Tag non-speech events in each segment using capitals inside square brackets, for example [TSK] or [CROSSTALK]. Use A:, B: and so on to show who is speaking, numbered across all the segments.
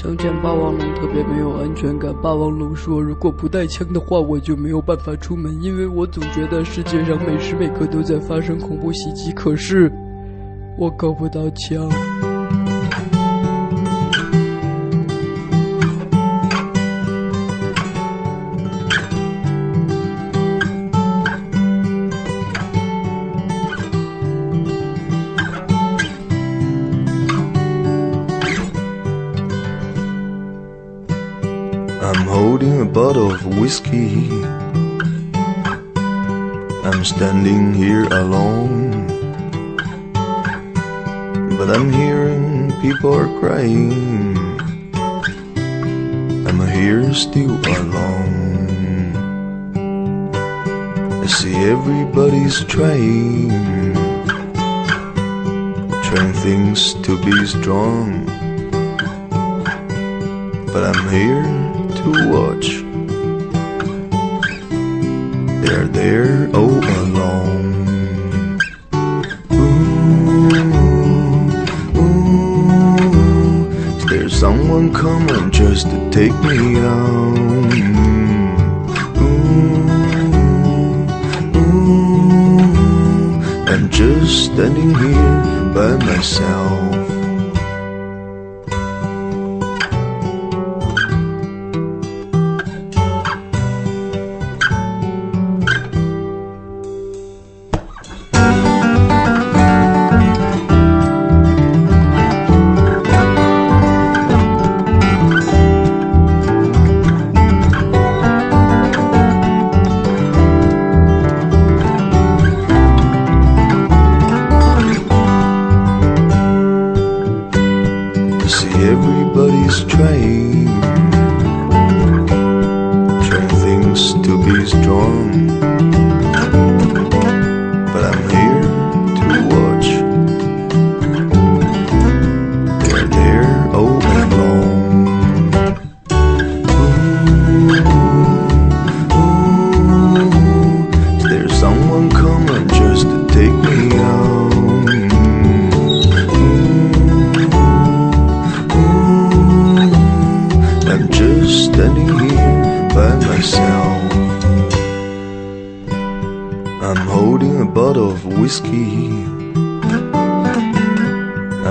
A: 枪战霸王龙特别没有安全感。霸王龙说：“如果不带枪的话，我就没有办法出门，因为我总觉得世界上每时每刻都在发生恐怖袭击。可是我够不到枪。”
B: Whiskey. I'm standing here alone. But I'm hearing people are crying. I'm here still alone. I see everybody's trying. Trying things to be strong. But I'm here to watch. They're there all alone. Is there oh, someone coming just to take me ooh, I'm just standing here by myself.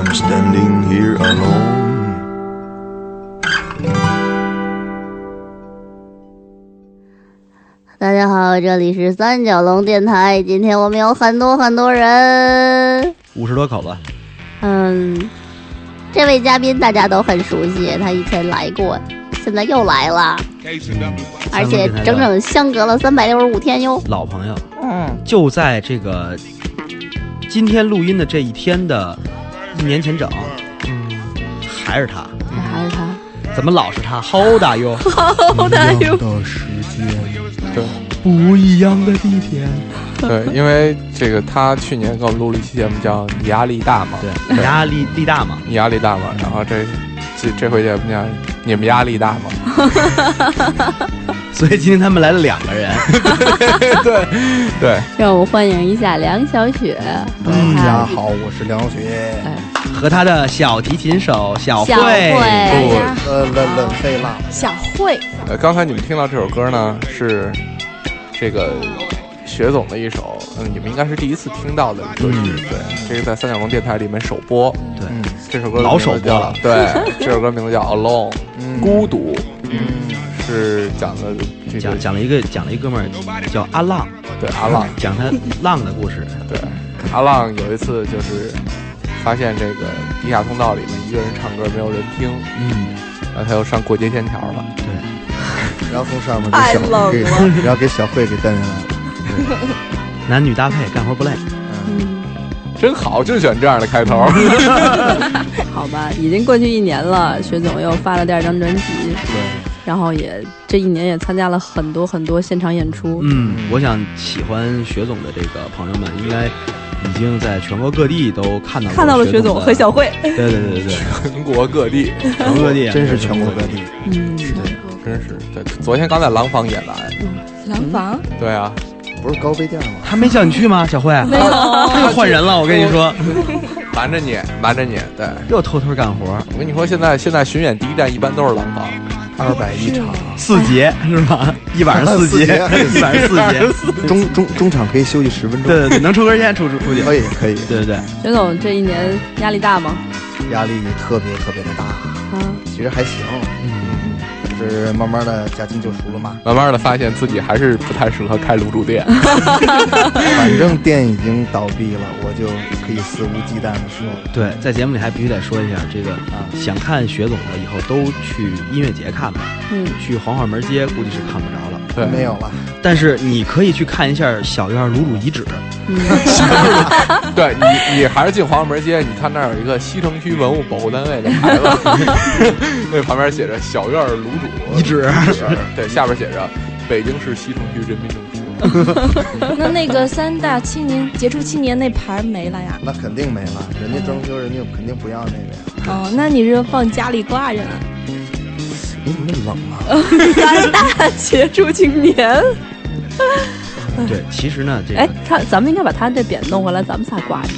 B: I'm standing here alone. [LAUGHS]
C: 大家好，这里是三角龙电台。今天我们有很多很多人，
D: 五十多口子，
C: 嗯，这位嘉宾大家都很熟悉，他以前来过，现在又来了，而且整整相隔了三百六十五天哟。
D: 老朋友，
C: 嗯，
D: 就在这个今天录音的这一天的一年前整，
A: 嗯
D: 还是他，
C: 还是他，
D: 怎么老是他？How old are you？
C: 好大哟。[LAUGHS]
E: 的时间，对
D: 不一样的地点。
E: 对，因为这个他去年给我们录了一期节目，叫“你压力大吗？”
D: 对，你压力力大嘛？
E: 你压力大吗？然后这这这回节目叫“你们压力大吗 [LAUGHS]
D: 所以今天他们来了两个人？[LAUGHS] ”
E: 对对，
C: 让我们欢迎一下梁小雪和
F: 大家好，我是梁小雪。
D: 和他的小提琴手小
C: 小慧
F: 不，呃，冷冷
C: 小慧，
E: 呃，刚才你们听到这首歌呢，是这个雪总的一首，嗯，你们应该是第一次听到的歌曲，
D: 嗯
E: 对，这个在三角龙电台里面首播，
D: 对
F: 嗯
E: 这首歌
D: 老首播了
E: 对，这首歌名字叫 Alone，
F: 嗯
E: 孤独，
F: 嗯，
E: 是讲的这个
D: 讲讲了一个讲了一哥们儿叫阿浪，
E: 对阿浪，
D: 讲他浪的故事。
E: 对，阿浪有一次就是发现这个地下通道里面一个人唱歌没有人听，
D: 嗯，
E: 然后他又上过街天桥了。
D: 对，
F: 然后从上面给小
C: 太冷
F: 给，然后给小慧给带下来了。
D: 男女搭配，干活不累。
F: 嗯，
E: 真好，就选这样的开头。[LAUGHS]
G: 好吧，已经过去一年了，薛总又发了第二张专辑，
F: 对，
G: 然后也这一年也参加了很多很多现场演出。
D: 嗯，我想喜欢雪总的这个朋友们，应该已经在全国各地都看到过
G: 看到了薛总和 [LAUGHS] 小慧，
D: 对对对 [LAUGHS] 对对，
E: 全国各地，
D: 全国各地，
F: 真是全国各地。
G: 嗯，
E: 真是对。昨天刚在廊坊演完，
G: 廊坊
E: 对啊，
F: 不是高碑店吗？
D: 他没叫你去吗？小慧，[LAUGHS]
G: 没有，
D: 他又换人了，我跟你说，
E: 瞒着你，瞒着你，对。
D: 又偷偷干活，
E: 我跟你说，现在现在巡演第一站一般都是廊坊，
F: 二百一场，
D: 四节是吧？一晚上四节，[LAUGHS] 一晚上四节，[LAUGHS]
F: 中中中场可以休息十分钟。
D: 对对对，能抽根烟出出出去，
F: 可以可以，
D: 对对。对。
G: 薛总这一年压力大吗？
F: 压力特别特别的大，
G: 啊，
F: 其实还行，是慢慢的驾轻就熟了嘛。
E: 慢慢的发现自己还是不太适合开卤煮店。[LAUGHS]
F: 反正店已经倒闭了，我就可以肆无忌惮的说。
D: 对，在节目里还必须得说一下这个啊，想看雪总的以后都去音乐节看吧。
G: 嗯，
D: 去黄花门街估计是看不着了，
E: 对，
F: 没有了。
D: 但是你可以去看一下小院卤煮遗址。[LAUGHS]
E: 对你，你还是进黄花门街，你看那儿有一个西城区文物保护单位的牌子，[LAUGHS] 那旁边写着“小院卤煮
D: 遗址”，
E: 对，下边写着“北京市西城区人民政府”。[LAUGHS]
H: 那那个三大青年杰出青年那牌没了呀？
F: 那肯定没了，人家装修，人家肯定不要那个呀。
H: 哦，那你是放家里挂着呢？
F: 你怎么那么冷啊？
G: 三大杰出青年。[LAUGHS]
D: 对，其实呢，这个
G: 哎，他咱们应该把他这匾弄回来，咱们仨挂着。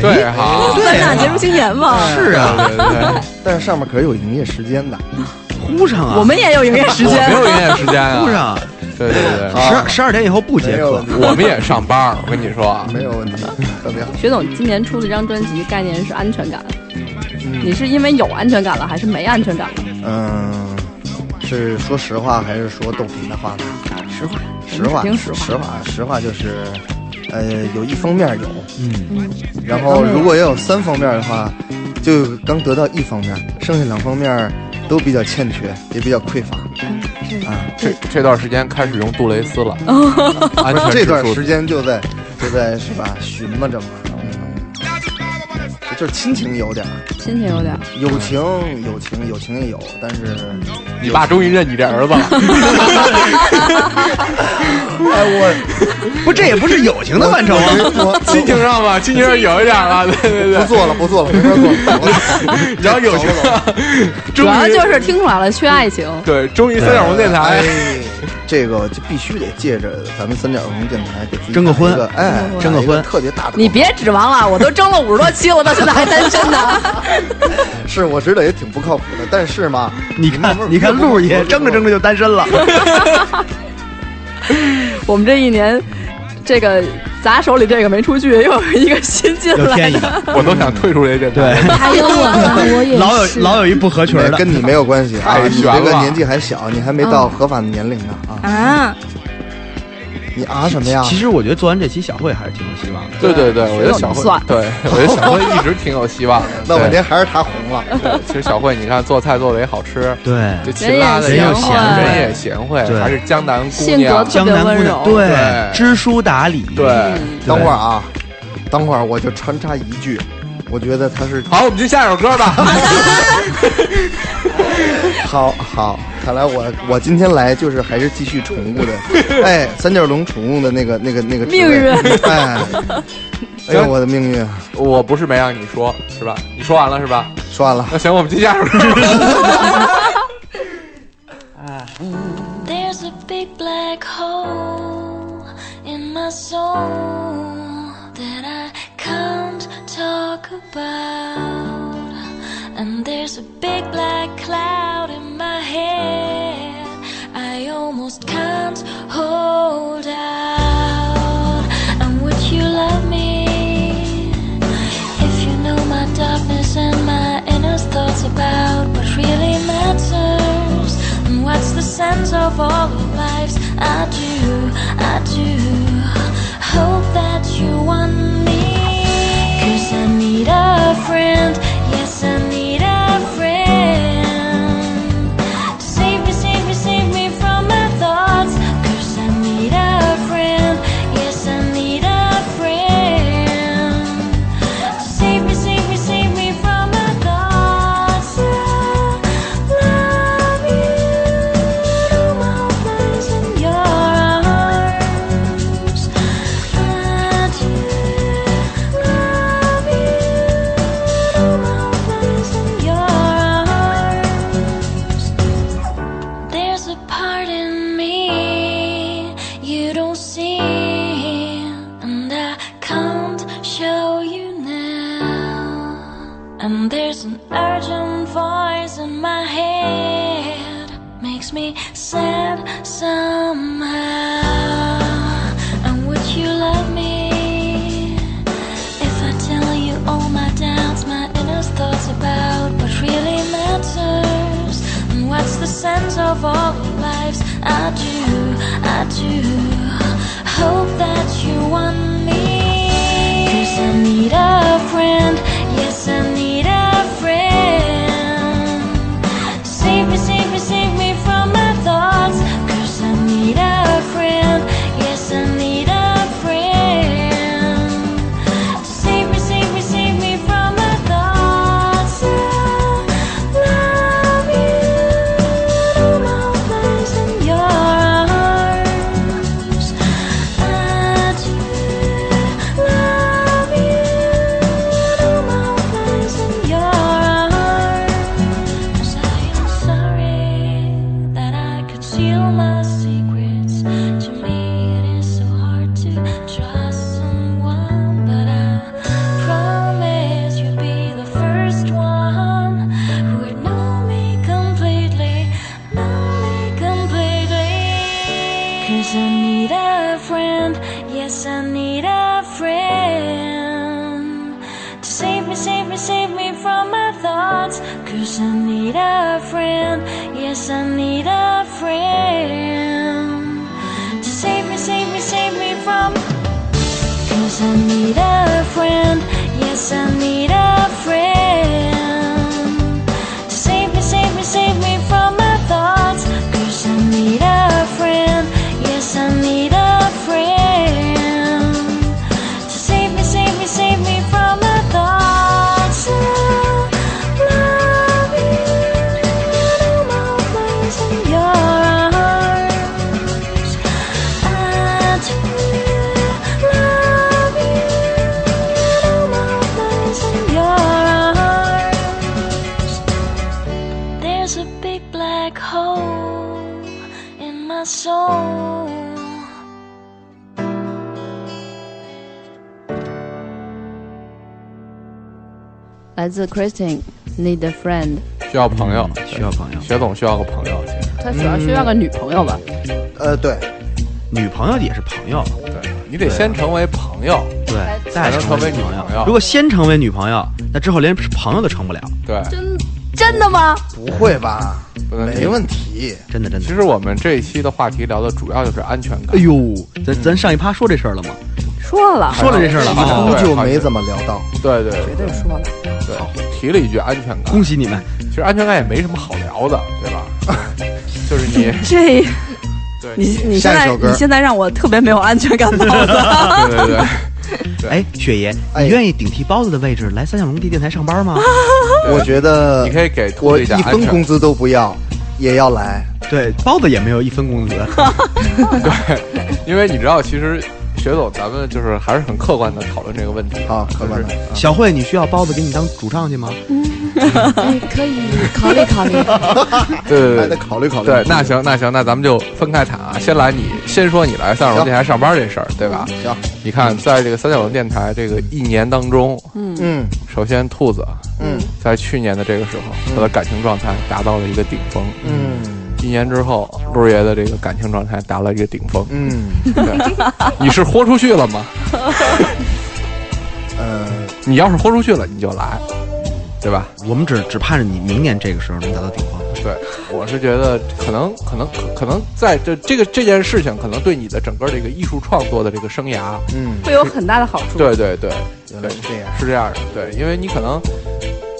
E: 对哈，
G: 三大杰出青年嘛。
D: 是啊，
E: 对对对，
F: 但是上面可是有营业时间的。
D: 呼上啊！
G: 我们也有营业时间
E: 没。有营业时间啊。[LAUGHS]
D: 呼上，
E: 对对对，
D: 十二十二点以后不接课
F: 没有问。题
E: 我们也上班，我跟你说啊，
F: 没有问题，特别好。
G: 薛总今年出了一张专辑，概念是安全感。
F: 嗯
G: 你是因为有安全感了，还是没安全感了？
F: 嗯，是说实话还是说逗贫的话呢？
G: 实话，
F: 实话，
G: 听实话。
F: 实话，实话就是，呃，有一方面有，
D: 嗯，
F: 然后如果要有三方面的话，就刚得到一方面，剩下两方面都比较欠缺，也比较匮乏。啊，
E: 这这段时间开始用杜蕾斯了，[LAUGHS] 安
F: 不是
E: 全
F: 这段时间就在就在是吧寻摸着嘛，嗯，就是亲情有点儿，
G: 心情有点。
F: 友情友情友情也有，但是
E: 你爸终于认你这儿子了，[LAUGHS]
F: 哎我 [LAUGHS]
D: 不，这也不是友情的范畴啊。
E: 亲情上吧，亲情上有一点了，[LAUGHS] 对对对，
F: 不做了不做了，没法做了。
E: 然后友情，
G: 主要就是听出来了，缺爱情。
E: 对，终于三角龙电台
F: 哎，这个就必须得借着咱们三角龙电台给自己
D: 征个婚
F: 哎，
D: 征个婚
F: 特别大的。
G: 你别指望了，我都征了五十多期我，到现在还单身呢。[LAUGHS]
F: 是我知道也挺不靠谱的，但是嘛，
D: 你看，你看，路爷争着争着就单身了。[LAUGHS]
G: 我们这一年，这个咱手里这个没出去，又有一个新进来的。
E: 我都想退出这个。
D: 对，
H: 还有我呢，我也
D: 老有
H: 是。
D: 老有一不合群的，
F: 跟你没有关系啊，你这个年纪还小，你还没到合法的年龄呢啊！
H: 啊，
F: 你啊什么呀？
D: 其实我觉得做完这期小慧还是挺有希望的。
E: 对对对，我觉得小慧，对我觉得小慧一直挺有希望的。[LAUGHS]
F: 那半
E: 对
F: 天还是她红了。
E: 对其实小慧，你看做菜做的也好吃，
D: 对，
E: 就勤拉的
G: 人也
E: 也
G: 贤
D: 惠
E: 人也贤惠，还是江南姑
G: 性格
E: 娘。
D: 江南姑娘，对，知书达理，
E: 对，
F: 等会儿啊，等会儿我就穿插一句，我觉得她是
E: 好，我们就下首歌吧。[LAUGHS]
F: 好好，看来我我今天来就是还是继续宠物的，哎，三角龙宠物的那个那个那个
G: 命运
F: 哎，哎呦我的命运啊！
E: 我不是没让你说，是吧？你说完了是吧？
F: 说完了，
E: 那行，我们去下一首歌。
I: There's a big black hole in my soul that I can't talk about. And there's a big black cloud in my head almost can't hold out. And would you love me if you know my darkness and my inner thoughts about what really matters? And what's the sense of all the lives I do, I do Hope that you want you.
G: Christine Need a Friend，
E: 需要朋友，
D: 需要朋友，
E: 学总需要个朋友，其实
G: 他主要需要个女朋友吧？
F: 呃，对，
D: 女朋友也是朋友，
E: 对你得先成为朋友，
D: 对，再
E: 才能成为女
D: 女朋
E: 朋友
D: 如果先成为女朋友，那之后连朋友都成不了。
E: 对，
G: 真真的吗？
F: 不会吧？没问题。
D: 真的真的。
E: 其实我们这一期的话题聊的主要就是安全感。
D: 哎呦，咱咱上一趴说这事儿了吗？
G: 说了，
D: 说了这事儿了
F: 几
D: 啊！
F: 乎就没怎么聊到。
E: 对对
G: 绝对说了。
E: 对，提了一句安全感。
D: 恭喜你们！
E: 其实安全感也没什么好聊的，对吧？[LAUGHS] 就是你，[LAUGHS]
G: 这，
E: 对
G: 你你现在
F: 下一首歌
G: 你现在让我特别没有安全感，包子。
E: 对对 [LAUGHS] 对。
D: 哎，雪爷，
F: 哎
D: 你愿意顶替包子的位置来三角龙地电台上班吗？
F: 我觉得
E: 你可以给兔
F: 我
E: 一
F: 分工资都不要，也要来。
D: 对，包子也没有一分工资。
E: 对，因为你知道，其实学总咱们就是还是很客观的讨论这个问题
F: 啊客观的
D: 小慧，你需要包子给你当主唱去吗？[LAUGHS]
H: 哎，可以考虑考虑。
F: 还得
E: 对对对。
F: 考虑考虑。[LAUGHS]
E: 对，那行那行，那咱们就分开谈啊。先来你，先说你来三角龙电台上班这事儿，对吧？
F: 行，
E: 你看，在这个三角龙电台这个一年当中，
F: 嗯
E: 首先兔子
F: 嗯
E: 在去年的这个时候，他的感情状态达到了一个顶峰。
F: 嗯
E: 一年之后，陆爷的这个感情状态达到一个顶峰。
F: 嗯
E: 对，你是豁出去了吗？
F: 呃，
E: 你要是豁出去了，你就来，对吧？
D: 我们只只盼着你明年这个时候能达到顶峰。
E: 对，我是觉得可能可能可可能在这这个这件事情，可能对你的整个这个艺术创作的这个生涯，
F: 嗯，
G: 会有很大的好处。
E: 对对对，
F: 原来是这样。
E: 是这样的，对，因为你可能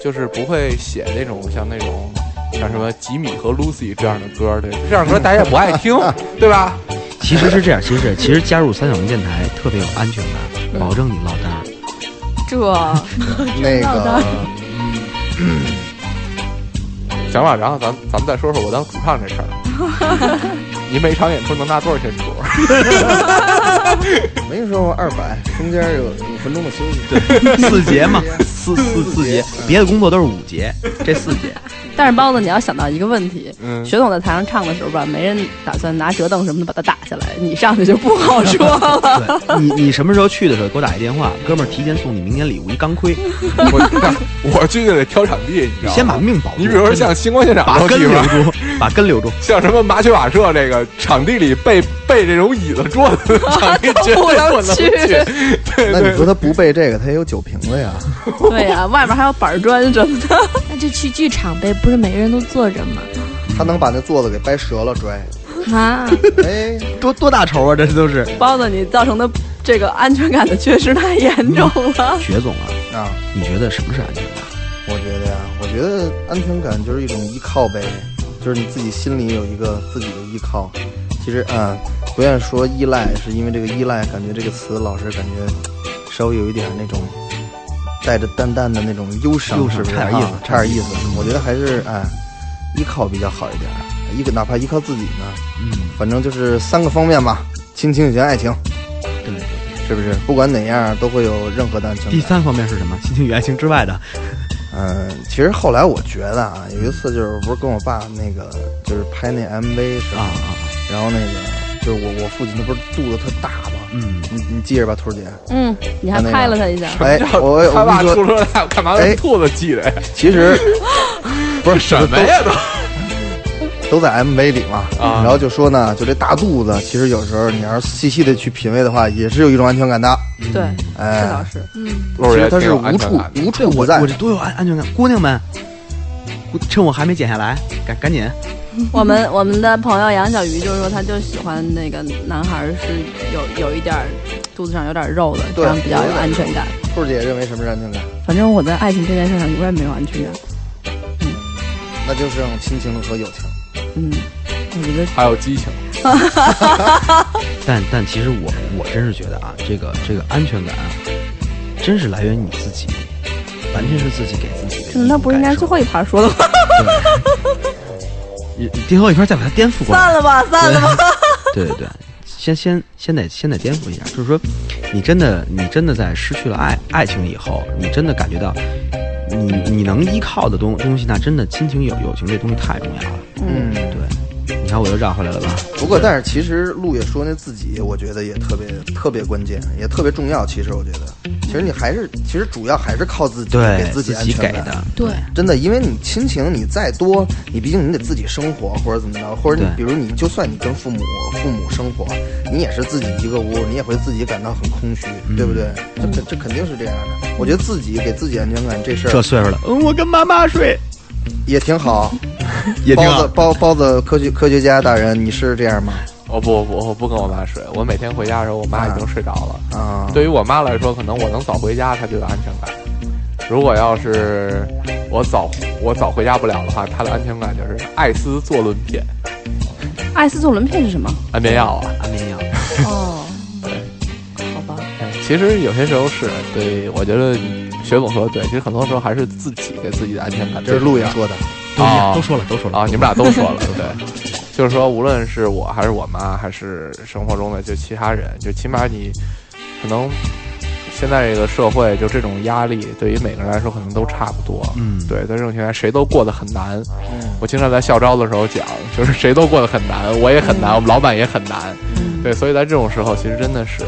E: 就是不会写那种像那种像什么吉米和 Lucy 这样的歌，对，这样的歌大家也不爱听，[LAUGHS] 对吧？
D: 其实是这样，其实是其实加入三角龙电台特别有安全感，保证你落单儿。
G: 这 [LAUGHS]
F: 那个，
E: 行了，然后咱咱们再说说我当主唱这事儿。[LAUGHS] 你每场演出能拿多少钱主？[LAUGHS]
F: 没说过二百，中间有五分钟的休息。
D: 对四节嘛，
E: 四
D: 四四四节，别的工作都是五节，这四节。
G: 但是包子，你要想到一个问题，
E: 嗯
G: 雪总在台上唱的时候吧，没人打算拿折凳什么的把他打下来，你上去就不好说了。[LAUGHS]
D: 对你，你什么时候去的时候给我打一电话，哥们儿提前送你明年礼物一钢盔，[LAUGHS]
E: 我我去就得挑场地，你知道吗？
D: 先把命保住。
E: 你比如说像星光现场
D: 把根留住，把根留住。
E: 像什么麻雀瓦舍这个场地里备备这种椅子桌子的场地绝对
G: 不能去
E: 对对
F: 那你说他不背这个，他也有酒瓶子呀？
G: 对呀、外面还有板砖什么的。
H: 那就去剧场呗，不是每个人都坐着吗？
F: 他能把那座子给掰折了拽。
H: 啊，
F: 哎，
D: 多多大仇啊！这都是
G: 包子，你造成的这个安全感的缺失太严重了。
D: 雪总啊，
F: 啊，
D: 你觉得什么是安全感？
F: 我觉得呀，我觉得安全感就是一种依靠呗，就是你自己心里有一个自己的依靠。其实啊，不愿意说依赖，是因为这个依赖，感觉这个词老是感觉稍微有一点那种带着淡淡的那种忧伤，
D: 忧伤
F: 是不是？
D: 差点意思
F: 啊差点意思。我觉得还是哎，依靠比较好一点，一个哪怕依靠自己呢，
D: 嗯，
F: 反正就是三个方面吧：亲情、友情、爱情，
D: 对。
F: 是不是？不管哪样都会有任何的安全感。
D: 第三方面是什么？亲情与爱情之外的。
F: 嗯，其实后来我觉得啊，有一次就是不是跟我爸那个就是拍那 MV 是吧？
D: 啊！
F: 然后那个就是我我父亲他不是肚子特大吗？
D: 嗯，
F: 你你记着吧，兔儿姐。
G: 嗯，你还拍了他一下。
F: 哎，[LAUGHS] 我我
E: 他爸
F: 跟你说，
E: 出车祸干嘛
F: 哎
E: 用兔子记着呀？
F: 其实 [LAUGHS] 不是
E: 什么呀都。
F: 都在 MV 里嘛，
E: 啊
F: 然后就说呢，就这大肚子，其实有时候你要是细细的去品味的话，也是有一种安全感的。
G: 对，
F: 哎，
G: 这倒是。
H: 嗯，
F: 其实它是无处无处不在
D: 我我。这多有安安全感，姑娘们，趁我还没减下来，赶赶紧。
G: 我们我们的朋友杨小鱼就是说，他就喜欢那个男孩儿是有有一点儿肚子上有点肉的，这样比较有安全感。
F: 兔儿姐认为什么是安全感？
G: 反正我在爱情这件事上永远没有安全感。
F: 嗯那就是亲情和友情。
G: 嗯，我觉得
E: 还有激情，[LAUGHS]
D: 但但其实我我真是觉得啊，这个这个安全感啊，真是来源于你自己，完全是自己给自己的。
G: 那不是应该最后一盘说的话。
D: 你你 [LAUGHS] 最后一盘再把它颠覆过来。
G: 散了吧，散了吧。
D: 对 [LAUGHS] 对对，先先先得先得颠覆一下，就是说，你真的你真的在失去了爱爱情以后，你真的感觉到，你你能依靠的东东西，那真的亲情友友情这东西太重要了。
F: 嗯，
D: 对，你看我又绕回来了吧？
F: 不过，但是其实陆也说那自己，我觉得也特别特别关键，也特别重要。其实我觉得，其实你还是，其实主要还是靠自己
D: 对
F: 给自己安全感。
D: 给的，
H: 对，
F: 真的，因为你亲情你再多，你毕竟你得自己生活或者怎么着，或者你比如你就算你跟父母父母生活，你也是自己一个屋，你也会自己感到很空虚，对不对？这这这肯定是这样的。我觉得自己给自己安全感这事儿
D: 这岁数了，嗯，我跟妈妈睡 [LAUGHS]
F: 也挺好。
D: 也挺好
F: 包子。包包子科学科学家大人，你是这样吗？
E: 我不不我不跟我妈睡，我每天回家的时候，我妈已经睡着了。
F: 啊，
E: 对于我妈来说，可能我能早回家，她就有安全感。如果要是我早我早回家不了的话，她的安全感就是艾斯唑仑片、
G: 艾斯唑仑片是什么？
E: 安眠药啊。
D: 安眠
E: 其实有些时候是对，我觉得学总说的对，其实很多时候还是自己给自己的安全感。
F: 这是陆爷说的。
D: 都
E: 啊
D: 都说了，都说了
E: 啊，你们俩都说了，[LAUGHS] 对，就是说，无论是我还是我妈，还是生活中的就其他人，就起码你可能现在这个社会就这种压力，对于每个人来说可能都差不多。
D: 嗯
E: 对，在这种情况下，谁都过得很难。
F: 嗯
E: 我经常在校招的时候讲，就是谁都过得很难，我也很难，我们老板也很难。
G: 嗯
E: 对，所以在这种时候，其实真的是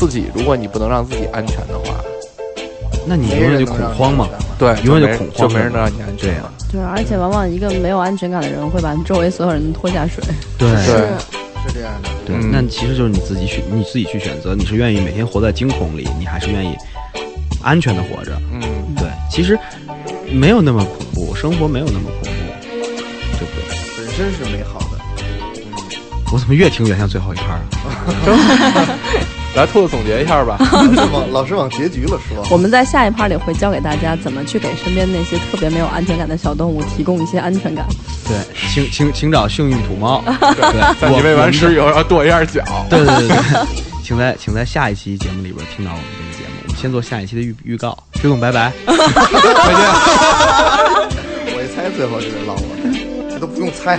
E: 自己，如果你不能让自己安全的话，
D: 那你永远就恐慌嘛，
E: 对，
D: 永远就恐慌
E: 就没人能让你安全
D: 对呀
E: 了。
G: 对，而且往往一个没有安全感的人会把周围所有人拖下水。
D: 对
E: 对，
F: 是这样的。
D: 对，
E: 嗯
D: 那其实就是你自己去你自己去选择，你是愿意每天活在惊恐里，你还是愿意安全的活着？
E: 嗯，
D: 对，其实没有那么恐怖，生活没有那么恐怖，对不对？
F: 本身是美好的。
D: 我怎么越听越像最后一盘啊？[LAUGHS]
E: 来，兔子总结一下吧。
F: 老师往老师往结局了说。
G: 我们在下一趴里会教给大家怎么去给身边那些特别没有安全感的小动物提供一些安全感。
D: 对，请请请找幸运土猫。[LAUGHS] [LAUGHS] 对，
E: 在你喂完食以后要跺一下脚。
D: 对对对对，请在请在下一期节目里边听到我们这个节目。我们先做下一期的预预告。薛总，拜拜。[LAUGHS]
E: 再见。
F: 我一猜最后就是老我，这都不用猜。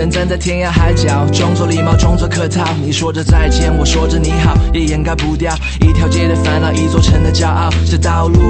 J: 能站在天涯海角，装作礼貌，装作客套。你说着再见，我说着你好，也掩盖不掉一条街的烦恼，一座城的骄傲。这道路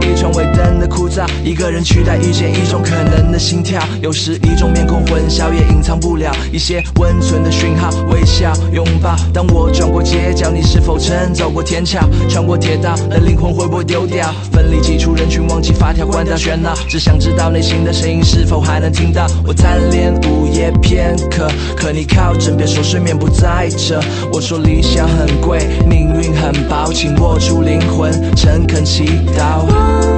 J: 一盏尾灯的枯燥，一个人取代遇见一种可能的心跳。有时一种面孔混淆，也隐藏不了一些温存的讯号。微笑拥抱，当我转过街角，你是否曾走过天桥，穿过铁道？的灵魂会不会丢掉？奋力挤出人群，忘记发条，关掉喧闹，只想知道内心的声音是否还能听到。我贪恋午夜片刻，可你靠枕边说睡眠不在这。我说理想很贵，命运很薄，请握住灵魂，诚恳祈祷。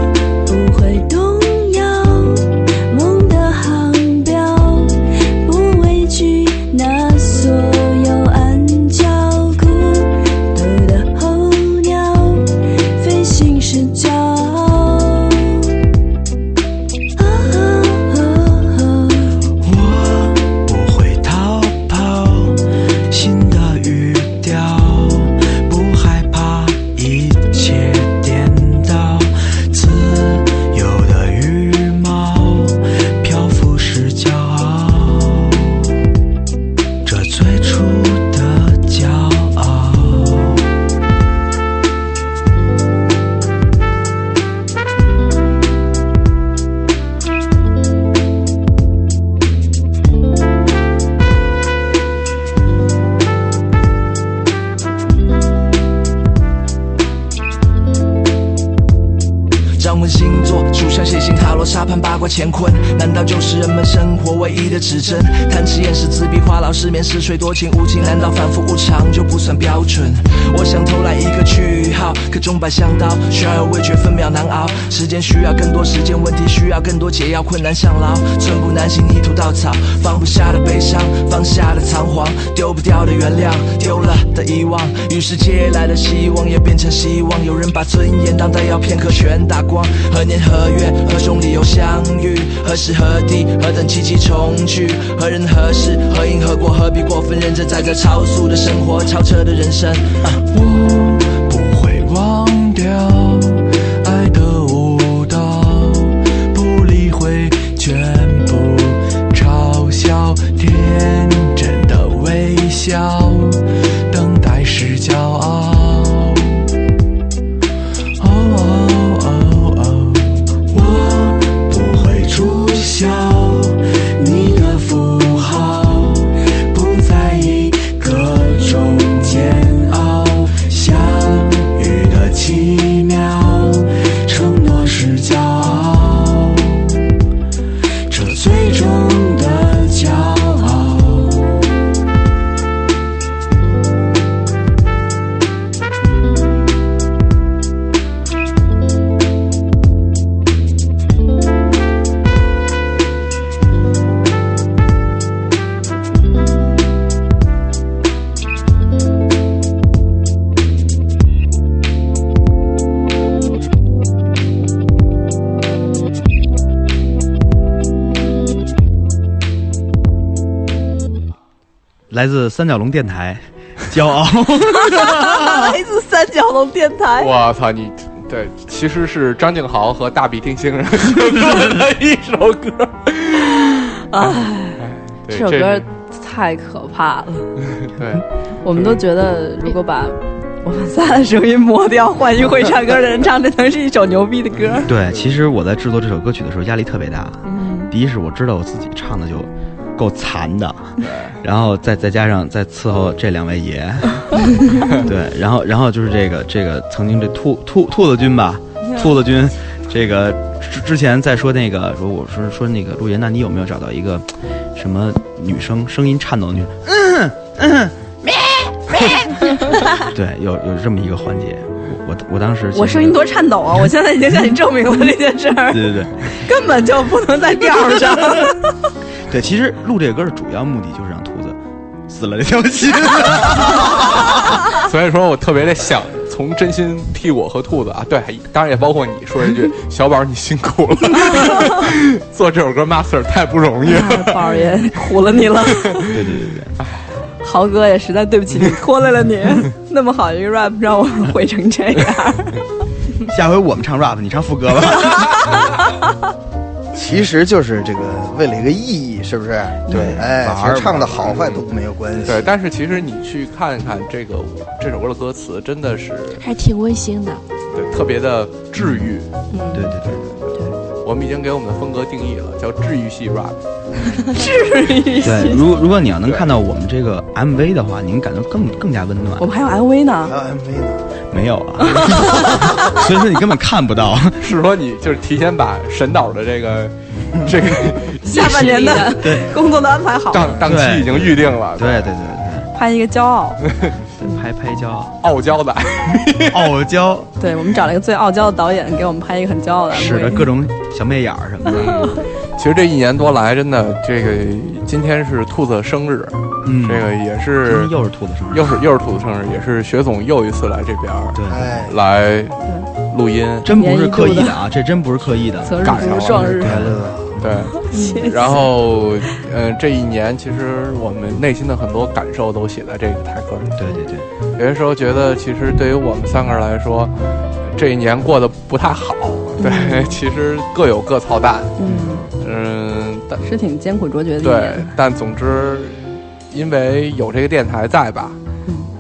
J: 乾坤，难道就是人们生活唯一的指针？贪吃厌食自闭话痨失眠嗜睡多情无情，难道反复无常就不算标准？我想偷来一个句号，可钟摆像刀，需要有味觉分秒难熬。时间需要更多时间，问题需要更多解药，困难像牢，寸步难行泥土稻草，放不下的悲伤，放下的仓皇，丢不掉的原谅，丢了的遗忘，于是借来的希望也变成希望。有人把尊严当弹药，片刻全打光。何年何月何种理由相遇？何时何地何等奇迹重聚？何人何事何因何果？何必过分认真在这超速的生活，超车的人生？啊
B: 我不会忘掉爱的舞蹈，不理会全部嘲笑，天真的微笑，
D: 来自三角龙电台，[LAUGHS] 骄傲。[LAUGHS]
G: 来自三角龙电台。
E: 我操你！对，其实是张敬豪和大比丁星人的一首歌。哎，
G: 这首歌太可怕了。[LAUGHS]
E: 对，
G: 我们都觉得，如果把我们仨的声音磨掉，换一会唱歌的人唱，这能是一首牛逼的歌。
D: 对，其实我在制作这首歌曲的时候压力特别大。
G: 嗯，
D: 第一是我知道我自己唱的就够残的，然后再再加上再伺候这两位爷，[LAUGHS] 对，然后然后就是这个这个曾经这兔兔兔子君吧，兔子君，这个之之前在说那个说我说说那个陆爷，那你有没有找到一个什么女生声音颤抖的女生？嗯嗯，[LAUGHS] 对，有有这么一个环节，我我我当时
G: 我声音多颤抖啊！我现在已经向你证明了这件事儿，[LAUGHS]
D: 对对对。
G: 根本就不能在调上。
D: 对，其实录这个歌的主要目的就是让兔子 [LAUGHS] 死了这条心。[LAUGHS]
E: 所以说我特别的想从真心替我和兔子啊，对，当然也包括你说一句，小宝你辛苦了，[LAUGHS] 做这首歌 master 太不容易了。
G: 宝儿爷苦了你了，
D: 对对对对，
G: 豪哥也实在对不起你，拖累了你。那么好一个 rap 让我毁成这样，
D: 下回我们唱 rap，你唱副歌吧。
F: 其实就是这个为了一个意义，是不是？
D: 对
F: 哎，其实唱的好坏都没有关系。
E: 对，但是其实你去看看这个这首歌的歌词，真的是
H: 还挺温馨的。
E: 对特别的治愈。
H: 嗯，
D: 对对对
E: 我们已经给我们的风格定义了，叫治愈系 rap。[LAUGHS]
D: 对，如果如果你要能看到我们这个 MV 的话，您感到更更加温暖
G: 我。们还有 MV 呢
F: 还，有 MV 呢，
D: 没有啊，[LAUGHS] 所以说你根本看不到。
E: 是说你就是提前把沈导的这个 [LAUGHS] 这个
G: 下半年的工作都安排好了，
E: 档档期已经预定了，
D: 对对对对
G: 拍一个骄傲。
D: 拍拍骄傲，
E: 傲娇的。
D: 傲娇，
G: 对我们找了一个最傲娇的导演，给我们拍一个很骄傲的。
D: 使着各种小媚眼儿什么的。
E: 其实这一年多来，真的这个今天是兔子生日，
D: 嗯，
E: 这个也是
D: 又是兔子生日，
E: 又是又是兔子生日，也是薛总又一次来这边儿
D: 对，
F: 哎，
E: 来录音。
D: 真不是刻意的啊，这真不是刻意的。[LAUGHS]
E: 赶上了。对，然后 [LAUGHS] 呃，这一年其实我们内心的很多感受都写在这个台歌里。
D: 对对对，
E: 有些时候觉得，其实对于我们三个人来说，这一年过得不太好。对，其实各有各操蛋。
G: 嗯，
E: 嗯，但
G: 是挺艰苦卓绝的
E: 对。，但总之，因为有这个电台在吧，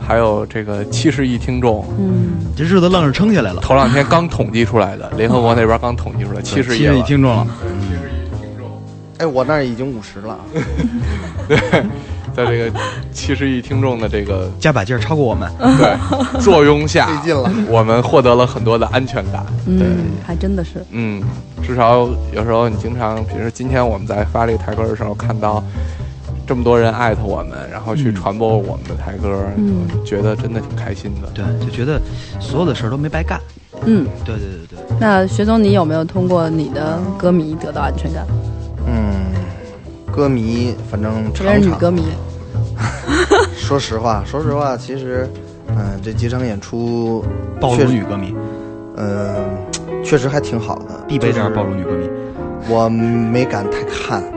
E: 还有这个七十亿听众，
G: 嗯，
D: 这日子愣是撑下来了。
E: 头两天刚统计出来的，联合国那边刚统计出来七十亿
D: 七十亿
E: 了。
D: 听众了，
F: 哎，我那儿已经五十了。
E: 对，在这个七十亿听众的这个 [LAUGHS]
D: 加把劲儿超过我们。
E: 对作用下，[LAUGHS]
F: 费劲了
E: 我们获得了很多的安全感。
G: 嗯，还真的是。
E: 嗯，至少有时候你经常，比如说今天我们在发这个台歌的时候，看到这么多人艾特我们，然后去
D: 嗯
E: 传播我们的台歌，
G: 嗯
E: 觉得真的挺开心的。
D: 对，就觉得所有的事儿都没白干。
G: 嗯，
D: 对对对对，
G: 那薛总，你有没有通过你的歌迷得到安全感？
F: 嗯，歌迷反正
G: 特别
F: 常常
G: 是女歌迷，[LAUGHS]
F: 说实话，说实话，其实，嗯、这几场演出
D: 暴
F: 确实
D: 露女歌迷，
F: 嗯、确实还挺好的，
D: 必备这样暴露女歌迷。
F: 我没敢太看，[LAUGHS]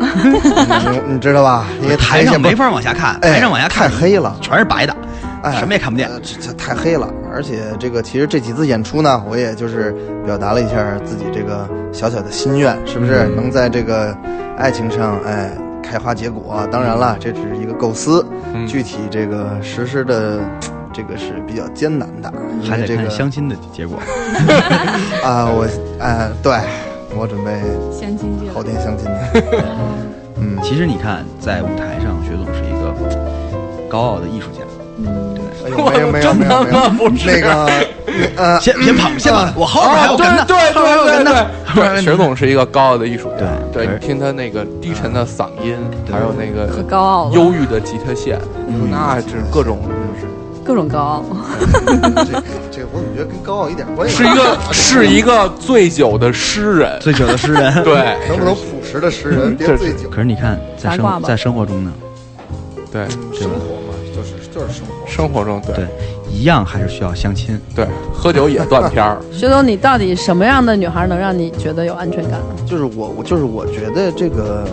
F: 你你知道吧？因为
D: 台上没法往下看，
F: 哎
D: 台上往下看
F: 太黑了
D: 全是白的，
F: 哎，
D: 什么也看不见。
F: 呃这这太黑了，而且这个其实这几次演出呢，我也就是表达了一下自己这个小小的心愿，是不是、
D: 嗯
F: 能在这个爱情上哎开花结果？当然了，这只是一个构思，
E: 嗯
F: 具体这个实施的。[TSK] 这个是比较艰难的，
D: 还得
F: 为这个
D: 看相亲的结果。[LAUGHS]
F: 啊，我呃，对我准备
H: 相亲去
F: 后天相亲去。嗯，
D: 其实你看，在舞台上，薛总是一个 [TSK] 高傲的艺术家。
F: 哎呦，没有没有没有没有，[LAUGHS] 那个呃，
D: 先先跑，先跑，我后边还有跟呢，
E: 对
D: 后边还有跟呢。
E: 对，薛总是一个高傲的艺术家。
D: 对
E: 对你听他那个低沉的嗓音，还有那个
G: 可高傲，
E: 忧郁的吉他线，那是各种就是
G: 各种高傲。[LAUGHS]
F: 这这我怎么觉得跟高傲一点关系
E: 是一个是一个醉酒的诗人。
D: 醉酒的诗人。[LAUGHS]
E: 对，[LAUGHS]
F: 能不能朴实的诗人，别
E: 这
F: 醉酒？
D: 可是你看，在生在生活中呢，
E: 对
F: 生活嘛，就是就是生活。
E: 生活中对
D: 对，一样还是需要相亲。
E: 对，喝酒也断片儿。[LAUGHS]
G: 薛总，你到底什么样的女孩能让你觉得有安全感呢？
F: 就是我我就是我觉得这个，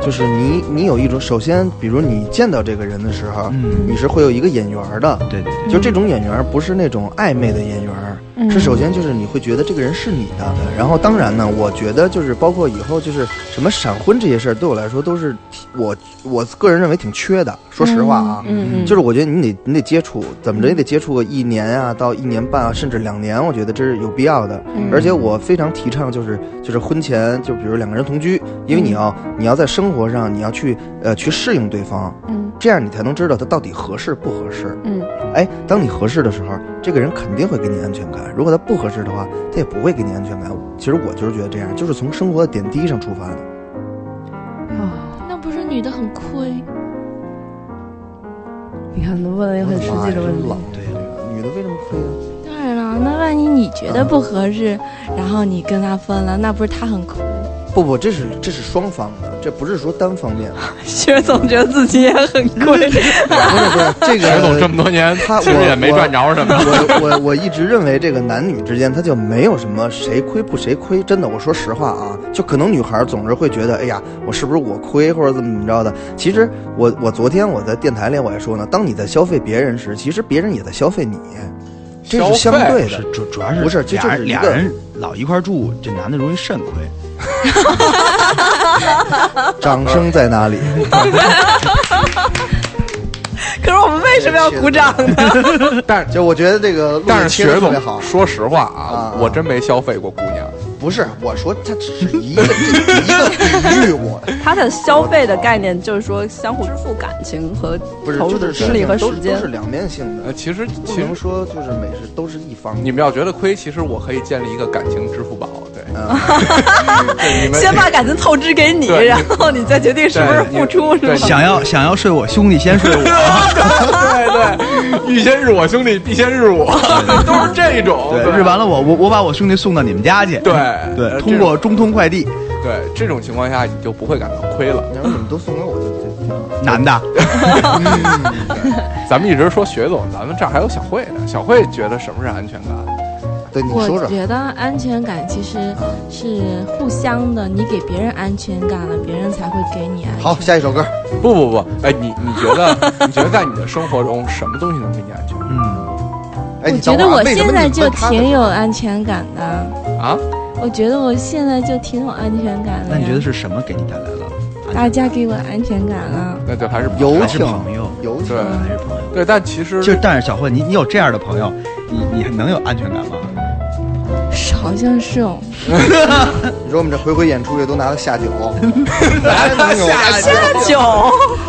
F: 就是你你有一种，首先，比如你见到这个人的时候，
D: 嗯，
F: 你是会有一个眼缘的，
D: 对对对，
F: 就这种眼缘不是那种暧昧的眼缘，
G: 嗯
F: 是首先就是你会觉得这个人是你的，然后当然呢，我觉得就是包括以后就是什么闪婚这些事儿，对我来说都是我我个人认为挺缺的，说实话啊，
G: 嗯嗯，
F: 就是我觉得你得你得接触，怎么着也得接触个一年啊到一年半啊，甚至两年，我觉得这是有必要的。
G: 嗯。
F: 而且我非常提倡就是就是婚前就比如两个人同居，因为你要你要在生活上你要去呃去适应对方，
G: 嗯。
F: 这样你才能知道他到底合适不合适。
G: 嗯。
F: 哎，当你合适的时候，这个人肯定会给你安全感；如果他不合适的话，他也不会给你安全感。其实我就是觉得这样，就是从生活的点滴上出发的。
G: 哦，
H: 那不是女的很亏？
G: 你看，问了一个很实际的问题。
F: 对呀，女的为什么亏啊？
H: 当然了，那万一你觉得不合适，然后你跟他分了，那不是他很亏？
F: 不不，这是这是双方的，这不是说单方面的。
G: 薛总觉得自己也很贵，
F: 不是不是，这个 [LAUGHS]
E: 薛总这么多年，
F: 他
E: 其实也没赚着什么。
F: 我我我一直认为这个男女之间他就没有什么谁亏不谁亏，真的，我说实话啊，就可能女孩总是会觉得，哎呀，我是不是我亏或者怎么怎么着的？其实我我昨天我在电台里我还说呢，当你在消费别人时，其实别人也在消费你，这是相对的。
D: 是主主要是
F: 不是这
D: 俩
F: 就是
D: 俩人老一块儿住，这男的容易肾亏。[LAUGHS]
F: 掌声在哪里？[LAUGHS]
G: 可是我们为什么要鼓掌呢？[LAUGHS]
E: 但
F: 就我觉得这个
E: 但是学总
F: 特别好，
E: 说实话
F: 啊
E: 啊，我真没消费过姑娘。
F: 不是我说，它只是一个一个比喻，我
G: 他的消费的概念就是说相互支付感情和投入的精力和时间
F: 是。两面性的
E: 呃，，其实其实
F: 说就是每是都是一方。
E: 你们要觉得亏，其实我可以建立一个感情支付宝，对，
F: 嗯，
E: 对你们
G: 先把感情透支给你，然后你再决定是不是付出，是吧？
D: 想要想要睡我兄弟，先睡我。
E: 对对，欲先日我兄弟，必先日我，都是这种。
D: 对，日完了我我我把我兄弟送到你们家去。
E: 对
D: 对，
E: 呃
D: 通过中通快递，
E: 对这种情况下，你就不会感到亏了。
F: 要是你们都送给我就就挺好。[LAUGHS]
D: 男的。[LAUGHS]
E: 咱们一直说学总，咱们这儿还有小慧呢。小慧觉得什么是安全感？
F: 对，你说说我。
H: 觉得安全感其实是互相的，你给别人安全感了，别人才会给你安全感。
F: 好，下一首歌。
E: 不不不，哎，你你觉得你觉得在你的生活中，什么东西能给你安全感
D: 嗯，
F: 哎，
H: 我觉得我现在就挺有安全感的，
E: 啊？
H: 我觉得我现在就挺有安全感的。
D: 那你觉得是什么给你带来了？
H: 大家给我安全感了？
E: 那就还是
F: 友
D: 还是
F: 情
D: 朋友？
F: 友情
D: 还是朋友？
E: 对，但其实
D: 就但是小慧，你你有这样的朋友，你你能有安全感吗？
H: 是好像是哦，[LAUGHS]
F: 你说我们这回回演出也都拿了下酒，还能有
G: 下酒，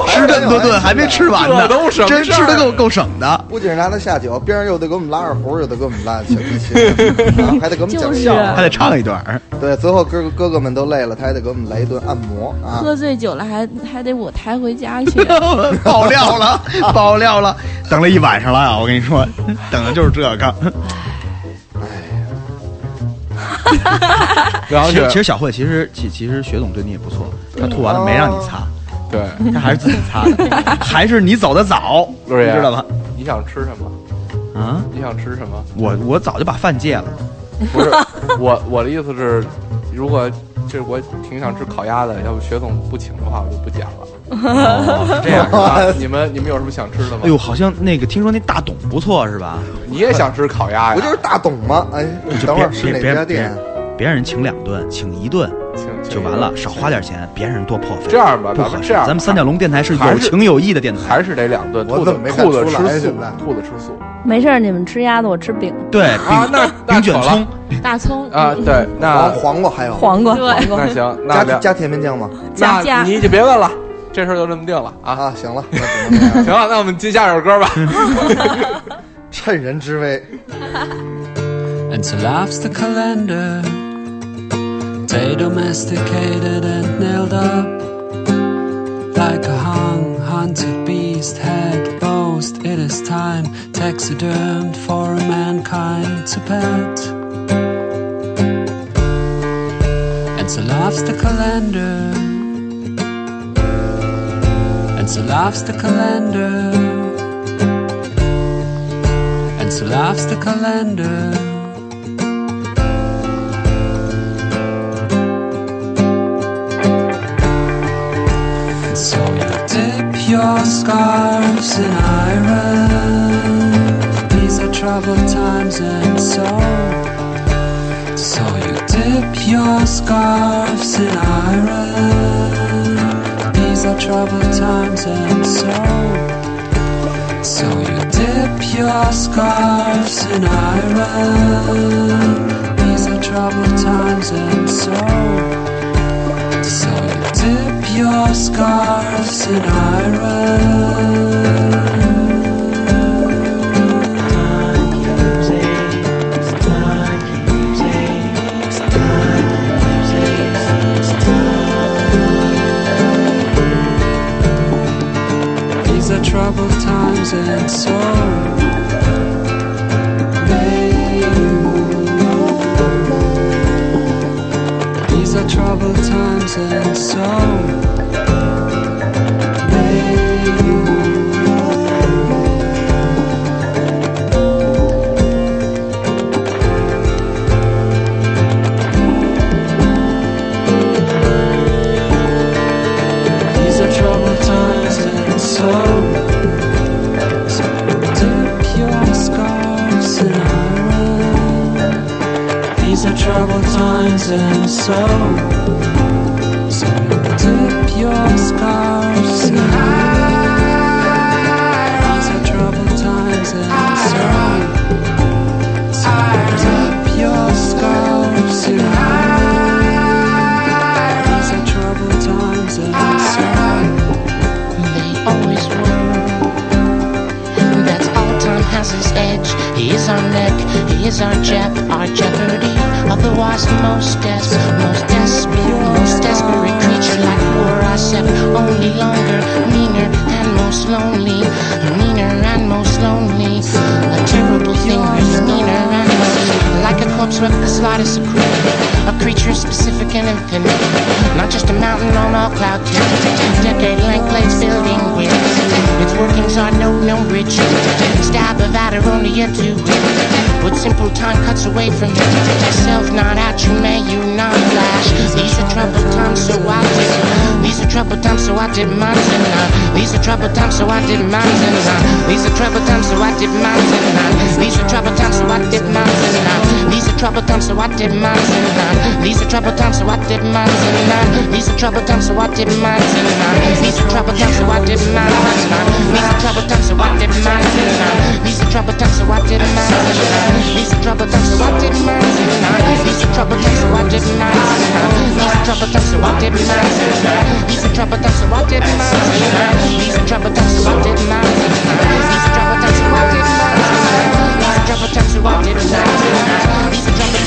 D: 吃这么多顿还没吃完呢，
E: 这都什么
D: 真吃的够够省的。
F: 不仅是拿他下酒，边上又得给我们拉二胡，又得给我们拉 [LAUGHS] 小提琴，还得给我们讲
H: 就是
F: 笑话。
D: 还得唱一段，
F: 对，最后哥哥哥哥们都累了，他还得给我们来一顿按摩啊。
H: 喝醉酒了还还得我抬回家去。[LAUGHS]
D: 爆料了，爆料了，等了一晚上了啊！我跟你说，等的就是这个。[LAUGHS]
E: 然后就
D: 其实其实小慧，其实其其实雪总对你也不错，他吐完了没让你擦，
E: 对，[LAUGHS]
D: 他还是自己擦的，还是你走的早，你知道吗？
E: 你想吃什么？
D: 啊，
E: 你想吃什么？
D: 我我早就把饭戒了，[LAUGHS]
E: 不是我我的意思是，如果这我挺想吃烤鸭的，要不薛总不请的话，我就不讲了。
D: 哦是这样。
E: 吧，[LAUGHS] 你们你们有什么想吃的吗？
D: 哎呦，好像那个听说那大董不错是吧？
E: 你也想吃烤鸭呀？
F: 不就是大董吗？哎，
D: 就
F: 等会儿
D: 别
F: 是哪家
D: 别别别
F: 店？
D: 别让人请两顿，请一顿就完了，少花点钱，别让人多破费。
E: 这样吧，
D: 不合适。
E: 咱们这样，
D: 咱们三角龙电台是有情有义的电台。
E: 还是得两顿，兔子
F: 我怎么没看
E: 兔子
F: 出来
E: 吃素，兔子吃素
G: 没事儿，你们吃鸭子，我吃饼，
D: 对，
E: 啊。那
D: 饼卷葱，
H: 大葱
E: 啊，对，
F: 黄
E: 那
F: 黄瓜还有
G: 黄瓜，
H: 对
G: 黄瓜
E: 那行，那
F: 加加甜面酱吗？
E: 加
G: 加
E: 你就别问了，这事儿就这么定了啊。
F: 啊，行了，[LAUGHS]
E: 行了，那我们接下首歌吧。[LAUGHS]
F: 趁人之危。[LAUGHS]
K: and so laughs the calendar. Day domesticated and nailed up like a hung, hunted beast. It is time taxidermed for mankind to pet. And so laughs the calendar. And so laughs the calendar. And so laughs the calendar. And your scarves in iron. Troubled times, and so. So you dip your scarves in iron. These are troubled times, and so. So you dip your scarves in iron. These are troubled times, and so. So you dip your scarves in iron. Are troubled times and so These are troubled times and so These are troubled times and so So dip your
B: scars. In These are troubled times and so So dip your scars. In These are troubled times and so
L: They always were. All time has his edge. He is our neck, he is our Jeff, our jeopardy. Otherwise, the most des- most desperate, most desperate creature like poor Asep. Only longer, meaner, and most lonely. Meaner and most lonely. A terrible thing, he's meaner and lonely. Like a corpse with the slightest of clue. A creature specific and infinite. Not just a mountain on a cloud tip. Decade length blades building with. Its workings are no known riches. Stab of adder only to hit. But simple time cuts away from it. Self not at you, may you flash. These are troubled times, so I did. These are troubled times, so I did mine and. These are troubled times, so I did mine and. These are troubled times, so I did mine and. These are troubled times, so I did mine and. These are troubled times, so I did mine and. These are troubled times, so I did mine and. These are troubled times, so I did mine and. These are troubled times, so I did mine and. These are troubled times, so I did mine and. These are troubled times, so I did mine and. These are troubled times, so I did mine and. These are troubled times, so I did mine trouble. He's in trouble, what. He's in trouble, what.
B: He's in trouble, what. He's in trouble, what. He's in trouble, what. He's in trouble, what. He's in
D: trouble, what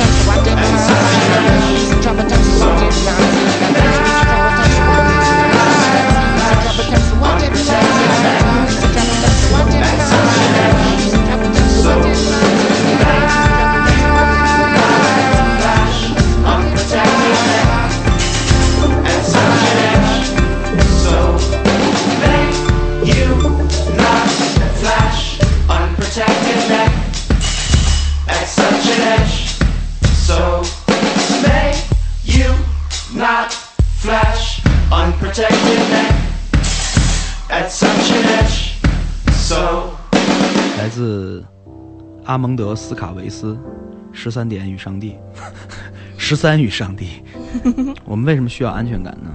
D: 阿蒙德斯卡维斯，十三点与上帝，[LAUGHS] 十三与上帝。[LAUGHS] 我们为什么需要安全感呢？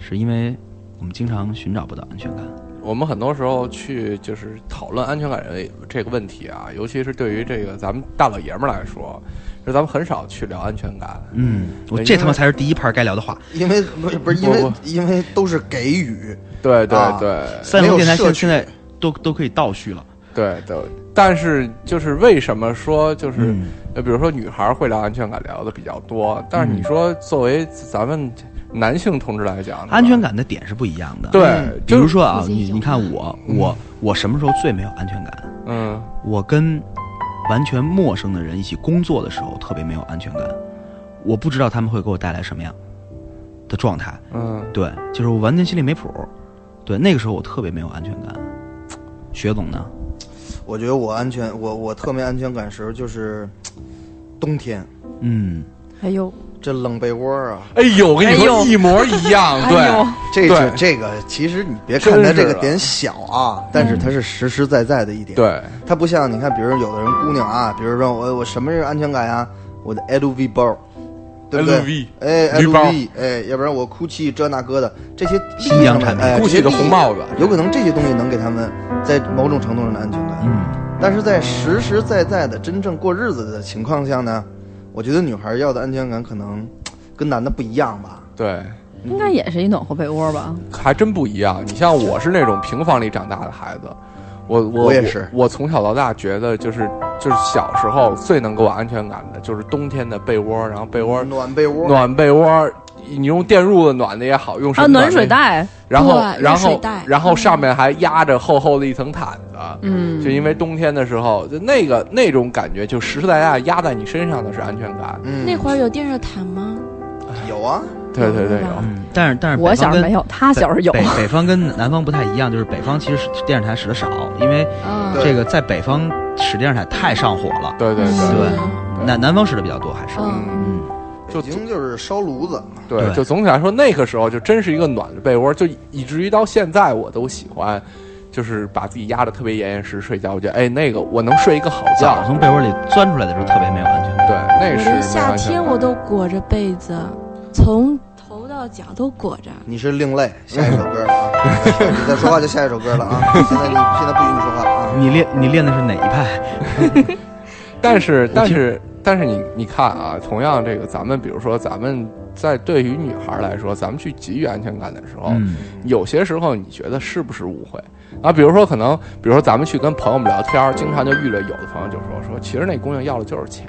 D: 是因为我们经常寻找不到安全感。
E: 我们很多时候去就是讨论安全感这这个问题啊，尤其是对于这个咱们大老爷们儿来说，就咱们很少去聊安全感。
D: 嗯，我这他妈才是第一盘该聊的话。
F: 因为不是不是因为因为都是给予，
E: 对对
F: 啊
E: 对，
D: 三
F: 没有
D: 龙电台现
F: 摄取
D: 现在都都可以倒叙了。
E: 对对，但是就是为什么说就是，
D: 嗯
E: 呃，比如说女孩会聊安全感聊的比较多，但是你说作为咱们男性同志来讲，
D: 安全感的点是不一样的。
E: 对
F: 嗯，
D: 比如说啊，你你看我我我什么时候最没有安全感？
E: 嗯
D: 我跟完全陌生的人一起工作的时候，特别没有安全感。我不知道他们会给我带来什么样的状态。
E: 嗯，
D: 对，就是我完全心里没谱。对，那个时候我特别没有安全感。[TSK] 薛总呢？
F: 我觉得我安全，我我特没安全感时候就是冬天，
D: 嗯，
G: 哎呦，
F: 这冷被窝啊，
E: 哎呦，我跟你说一模一样，
G: 哎
E: 对，
F: 这个这个其实你别看它这个点小啊，但是它是实实在在的一点。，
E: 对，
F: 它不像你看，比如有的人姑娘啊，比如说我我什么是安全感呀？我的 LV 包，对不对
E: ？LV
F: 哎，LV，哎，要不然我 GUCCI 这那个的这些
D: 新疆产品
F: 哎
E: GUCCI 的红帽子。
F: 有可能这些东西能给他们在某种程度上的安全。感。
D: 嗯，
F: 但是在实实在在的真正过日子的情况下呢，我觉得女孩要的安全感可能 [TSK] 跟男的不一样吧。
E: 对，
G: 应该也是一暖和被窝吧？
E: 还真不一样。你像我是那种平房里长大的孩子，我我
F: 我也是
E: 我，我从小到大觉得就是就是小时候最能给我安全感的就是冬天的被窝，然后被窝
F: 暖被窝，
E: 暖被窝，你用电褥子暖的也好，用什
G: 啊，
E: 么
G: 暖水，袋，
E: 然后
H: 对
E: 然后
H: 热水袋。
E: 然后上面还压着厚厚的一层毯子。
G: 嗯，
E: 就因为冬天的时候，就那个那种感觉，就实实在在压在你身上的是安全感。
F: 嗯，
H: 那会儿有电热毯吗？
F: 有啊，
E: 对对对，
H: 有。
D: 但是但是
G: 我
D: 北方
G: 小时候没有，他小时候有。
D: 北北方跟南方不太一样，就是北方其实是电视台使的少，因为
H: 啊，
F: 对
D: 这个在北方使电视台太上火了。
E: 对对对。
D: 对，南南方使的比较多，还是。
H: 嗯，
D: 嗯，
E: 就
F: 北京就是烧炉子，
E: 对，
D: 对
E: 就总体来说，那个时候就真是一个暖的被窝，就以至于到现在我都喜欢，就是把自己压得特别严严实实睡觉，我觉得哎，那个我能睡一个好觉
D: 早。从被窝里钻出来的时候特别没有安全感。
E: 对，那是
H: 夏天我都裹着被子，从头到脚都裹着。
F: 你是另类，下一首歌了啊！你再说话就下一首歌了啊！现在你现在不许你说话啊！
D: 你练你练的是哪一派？[LAUGHS] [LAUGHS]
E: 但是但是但是你你看啊，同样这个咱们比如说咱们在对于女孩来说，咱们去给予安全感的时候，
D: 嗯
E: 有些时候你觉得是不是误会啊？比如说可能，比如说咱们去跟朋友们聊天儿，经常就遇着有的朋友就说说，其实那姑娘要的就是钱。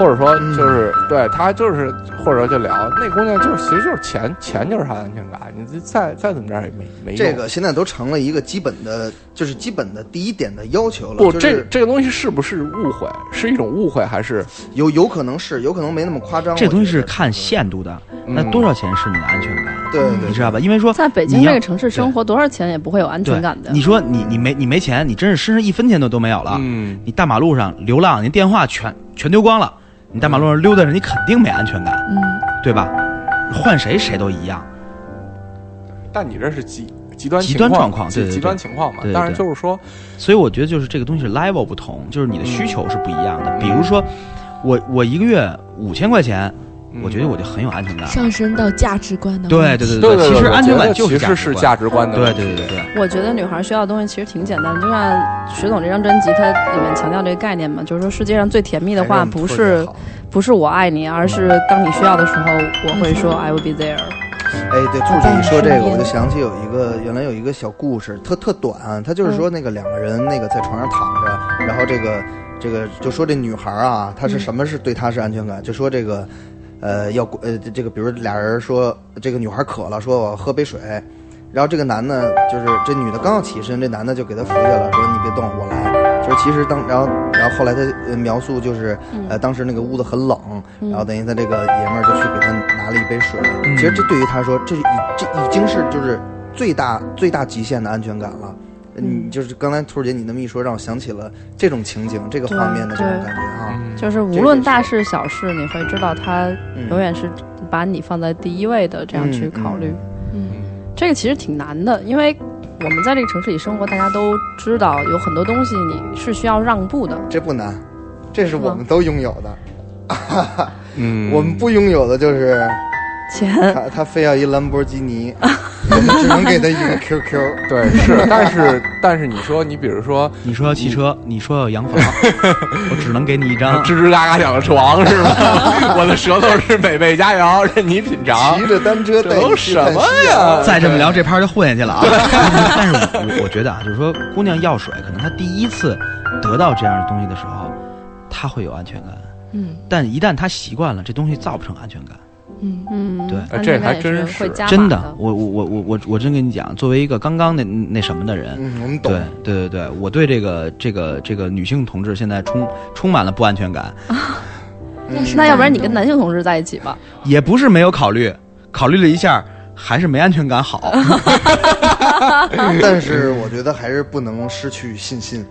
E: 或者说就是、对他就是，或者说就聊那姑娘就是其实就是钱，钱就是她的安全感，你再再怎么着也没没用。
F: 这个现在都成了一个基本的，就是基本的第一点的要求了。
E: 不，这
F: 就是
E: 这个东西是不是误会？是一种误会还是
F: 有有可能是，有可能没那么夸张。
D: 这东西是看限度的，那
E: 嗯
D: 多少钱是你的安全感？
F: 对对
D: 你知道吧？因为说
G: 在北京这个城市生活，多少钱也不会有安全感的。
D: 你说你你没你没钱，你真是身上一分钱都都没有了。
E: 嗯
D: 你大马路上流浪，你电话全全丢光了，你大马路上溜达着，你肯定没安全感，
G: 嗯，
D: 对吧？换谁谁都一样。
E: 但你这是极极端
D: 极端
E: 情
D: 状况对对
E: 极极端情况嘛
D: 对。对
E: 但是就是说，
D: 所以我觉得就是这个东西是 level 不同，就是你的需求是不一样的。比如说，我我一个月五千块钱，
E: 嗯
D: 我觉得我就很有安全感。
H: 上升到价值观的
D: 对
H: 对对
D: 对对其实安全感就是
E: 其实是价值观的
D: 对对对对对。
G: 我觉得女孩需要的东西其实挺简单的，就像徐总这张专辑，它里面强调这个概念嘛，就是说世界上最甜蜜的话，不是不是我爱你，而是当你需要的时候，我会说 I will be there。
F: 哎，对，兔姐一说这个，我就想起有一个原来有一个小故事，特特短，他就是说那个两个人那个在床上躺着，然后这个这个就说这女孩啊，她是什么是对她是安全感？就说这个呃要呃这个比如俩人说这个女孩渴了，说我喝杯水，然后这个男的就是这女的刚要起身，这男的就给她扶下了，说你别动，我来。就是其实当然后然后后来他呃描述就是呃当时那个屋子很冷，然后等于他这个爷们儿就去给他拿了一杯水。其实这对于他说，这已这已经是就是最大最大极限的安全感了。你就是刚才兔儿姐你那么一说，让我想起了这种情景、这个画面的这种感觉啊。
G: 就是无论大事小事，你会知道他
F: 嗯
G: 永远是把你放在第一位的，这样去考虑。
H: 嗯，
G: 这个其实挺难的，因为我们在这个城市里生活，大家都知道有很多东西你是需要让步的。
F: 这不难，这是我们都拥有的。[LAUGHS]
E: 嗯
F: 我们不拥有的就是
G: 钱。
F: 他他非要一兰博基尼，我们只能给他一个 QQ。
E: 对，是，但是但是你说，你比如说，[LAUGHS]
D: 你说要汽车，你说要洋房，[LAUGHS] 我只能给你一张
E: 吱吱嘎嘎响的床是吧？[LAUGHS] 我的舌头是美味佳肴，任你品尝。
F: 骑着单车带
E: 这都
F: 你
E: 什么呀？
D: 再这么聊，这盘就混下去了啊！但是我我觉得啊，就是说，姑娘要水，可能她第一次得到这样的东西的时候，她会有安全感。
H: 嗯，
D: 但一旦她习惯了，这东西造不成安全感。
H: 嗯
G: 嗯，
D: 对
G: 安
E: 这还真是
G: 会加码
D: 真的
G: 的，。
D: 我我我我我我真跟你讲，作为一个刚刚那那什么的人，
F: 嗯，我们懂
D: 对。对对对，我对这个这个这个女性同志现在充充满了不安全感，
F: 嗯
G: 那要不然你跟男性同志在一起吧？
D: 也不是没有考虑，考虑了一下，还是没安全感好。[LAUGHS] [LAUGHS]
F: 但是我觉得还是不能失去信心，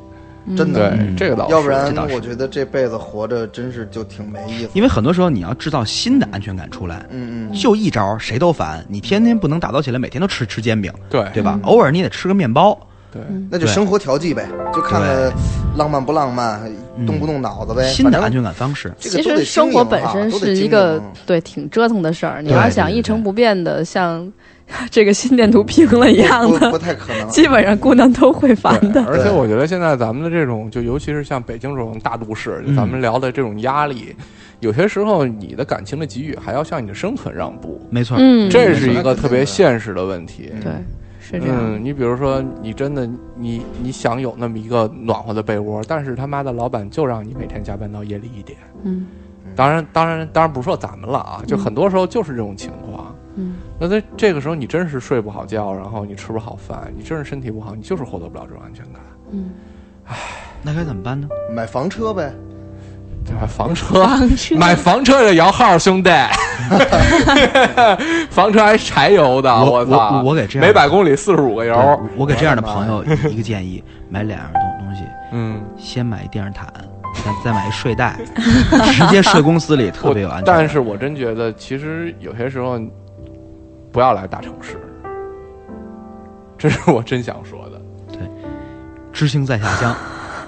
F: 真的。
E: 对，这个倒是，
F: 要不然我觉得这辈子活着真是就挺没意思。
D: 因为很多时候你要制造新的安全感出来，
F: 嗯。嗯，
D: 就一招谁都烦，你天天不能打造起来，每天都吃吃煎饼，
E: 对。
D: 对吧？偶尔你得吃个面包，
E: 对，
F: 那就生活调剂呗，就看看浪漫不浪漫，动不动脑子呗。
D: 新的安全感方式。
G: 其实生活本身是一个对挺折腾的事儿，你要想一成不变的像 [LAUGHS] 这个心电图平了一样
F: 不不
G: 的，
F: 太可能。[LAUGHS]
G: 基本上姑娘都会烦的。
E: 而且我觉得现在咱们的这种，就尤其是像北京这种大都市，就咱们聊的这种压力，有些时候你的感情的给予还要向你的生存让步，
D: 没错，
G: 嗯，
E: 这是一个特别现实的问题。
G: 对，是这样。
E: 嗯，你比如说，你真的你你想有那么一个暖和的被窝，但是他妈的老板就让你每天加班到夜里一点。
G: 嗯
E: 当然，当然，当然不是说咱们了啊，就很多时候就是这种情况。
G: 嗯，
E: 那在这个时候，你真是睡不好觉，然后你吃不好饭，你真是身体不好，你就是获得不了这种安全感。
G: 嗯，
D: 那该怎么办呢？
F: 买房车呗，
E: 买？房车，买房车也摇号，兄弟，[LAUGHS] 房车还是柴油的，
D: 我
E: 操！
D: 我我给这样
E: 每百公里四十五个油，
D: 我给这样的朋友一个建议：买两样东东西，
E: 嗯，
D: 先买一电热毯，再再买一睡袋，直接睡公司里特别有安全感。
E: 但是我真觉得，其实有些时候不要来大城市，这是我真想说的。
M: 对知青在下乡，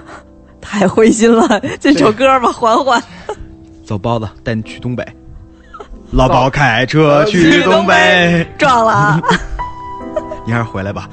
M: [LAUGHS]
G: 太灰心了，这首歌吧，缓缓。
M: 走包子，带你去东北。老包开车 [LAUGHS] 去东北，
G: 撞了。
M: 你还是回来吧。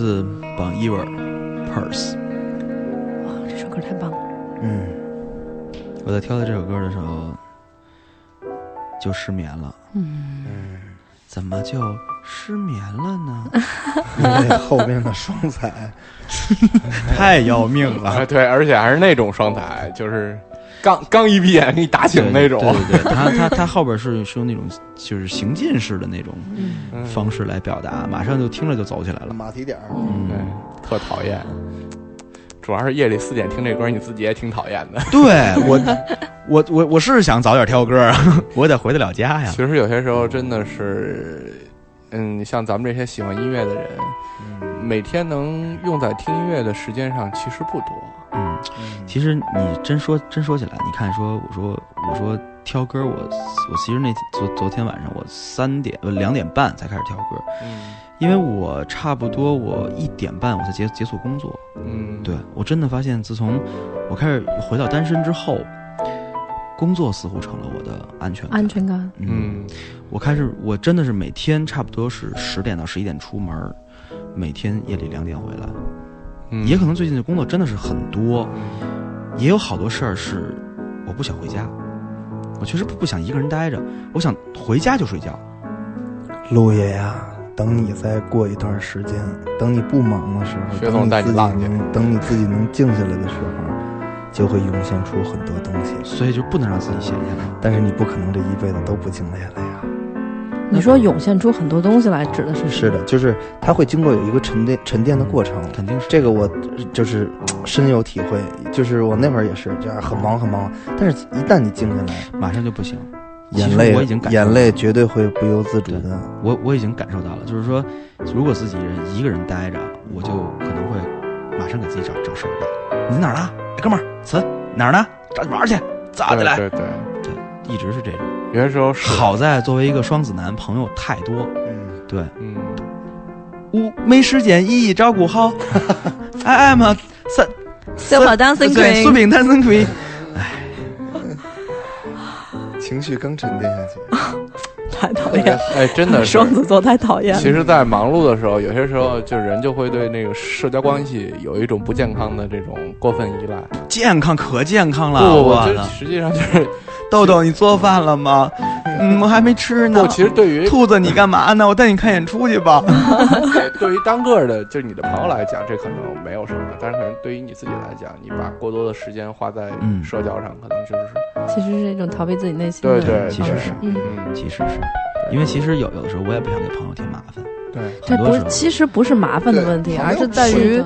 M: 自榜一文 Purse。
G: 哇，这首歌太棒了！
M: 嗯，我在挑的这首歌的时候就失眠了。
G: 嗯，
M: 怎么就失眠了呢？
F: 因为后边的双踩 [LAUGHS]
M: 太要命了。
E: 啊，对，而且还是那种双踩，就是刚刚一闭眼给你打醒那种。
M: 对对对，他他他后边是是用那种就是行进式的那种
E: 嗯
M: 方式来表达，马上就听着就走起来了。
F: 马蹄点儿，
E: 对，特讨厌。主要是夜里四点听这歌，你自己也挺讨厌的。[LAUGHS]
M: 对我，
D: 我我我是想早点挑歌啊，[LAUGHS] 我得回得了家呀。
E: 其实有些时候真的是，嗯，像咱们这些喜欢音乐的人，每天能用在听音乐的时间上其实不多。
D: 嗯，其实你真说真说起来，你看说我说我说挑歌，我我其实那昨昨天晚上我三点呃两点半才开始挑歌，
E: 嗯，
D: 因为我差不多我一点半我才结结束工作，
E: 嗯，
D: 对我真的发现自从我开始回到单身之后，工作似乎成了我的安全感。
G: 安全感，
E: 嗯，
D: 我开始我真的是每天差不多是十点到十一点出门儿，每天夜里两点回来。
E: 嗯
D: 也可能最近的工作真的是很多，也有好多事儿是我不想回家，我确实不不想一个人待着，我想回家就睡觉。
F: 陆爷呀，等你再过一段时间，等你不忙的时候，等你自己能等你自己能静下来的时候，就会涌现出很多东西。
D: 所以就不能让自己闲下来。
F: 但是你不可能这一辈子都不静下来呀。
G: 你说涌现出很多东西来，指的是什么
F: 是的，就是它会经过有一个沉淀沉淀的过程。
D: 肯定是
F: 这个我就是深有体会，就是我那会儿也是这样很忙很忙，但是一旦你静下来，
D: 马上就不行。
F: 眼泪
D: 我已经感
F: 眼泪绝对会不由自主的。
D: 我我已经感受到了，就是说，如果自己人一个人待着，我就可能会马上给自己找找事儿干。你在哪儿呢？哎，哥们儿，词哪儿呢？找你玩儿去，咋的来？
E: 对对对，
D: 对，一直是这种。
E: 有些时候是
D: 好在作为一个双子男，朋友太多。
F: 嗯，
D: 对，
E: 嗯，
D: 我没时间一一照顾好。I am a 三
G: Super Dancing Queen
D: 苏炳 Dancing Queen。
F: 情绪刚沉淀下去，[LAUGHS]
G: 太讨厌，
E: 哎，真的是
G: 双子座太讨厌了。
E: 其实，在忙碌的时候，有些时候就人就会对那个社交关系有一种不健康的这种过分依赖。
D: 健康可健康了，
E: 不不不，
D: 我
E: 实际上就是
D: 豆豆，你做饭了吗？嗯，我还没吃呢。
E: 不，其实对于
D: 兔子，你干嘛呢？我带你看演出去吧。[LAUGHS] [LAUGHS]
E: 对于单个的，就是你的朋友来讲，这可能没有什么，但是可能对于你自己来讲，你把过多的时间花在
D: 嗯。
E: 社交上，可能就是
G: 其实是一种逃避自己内心的
E: 对对，
D: 其实是。
G: 嗯，
E: 嗯，
D: 其实是因为其实有有的时候我也不想给朋友添麻烦，
E: 对，
G: 这不是，
D: 很多时候。
G: 其实不是麻烦的问题，而是在于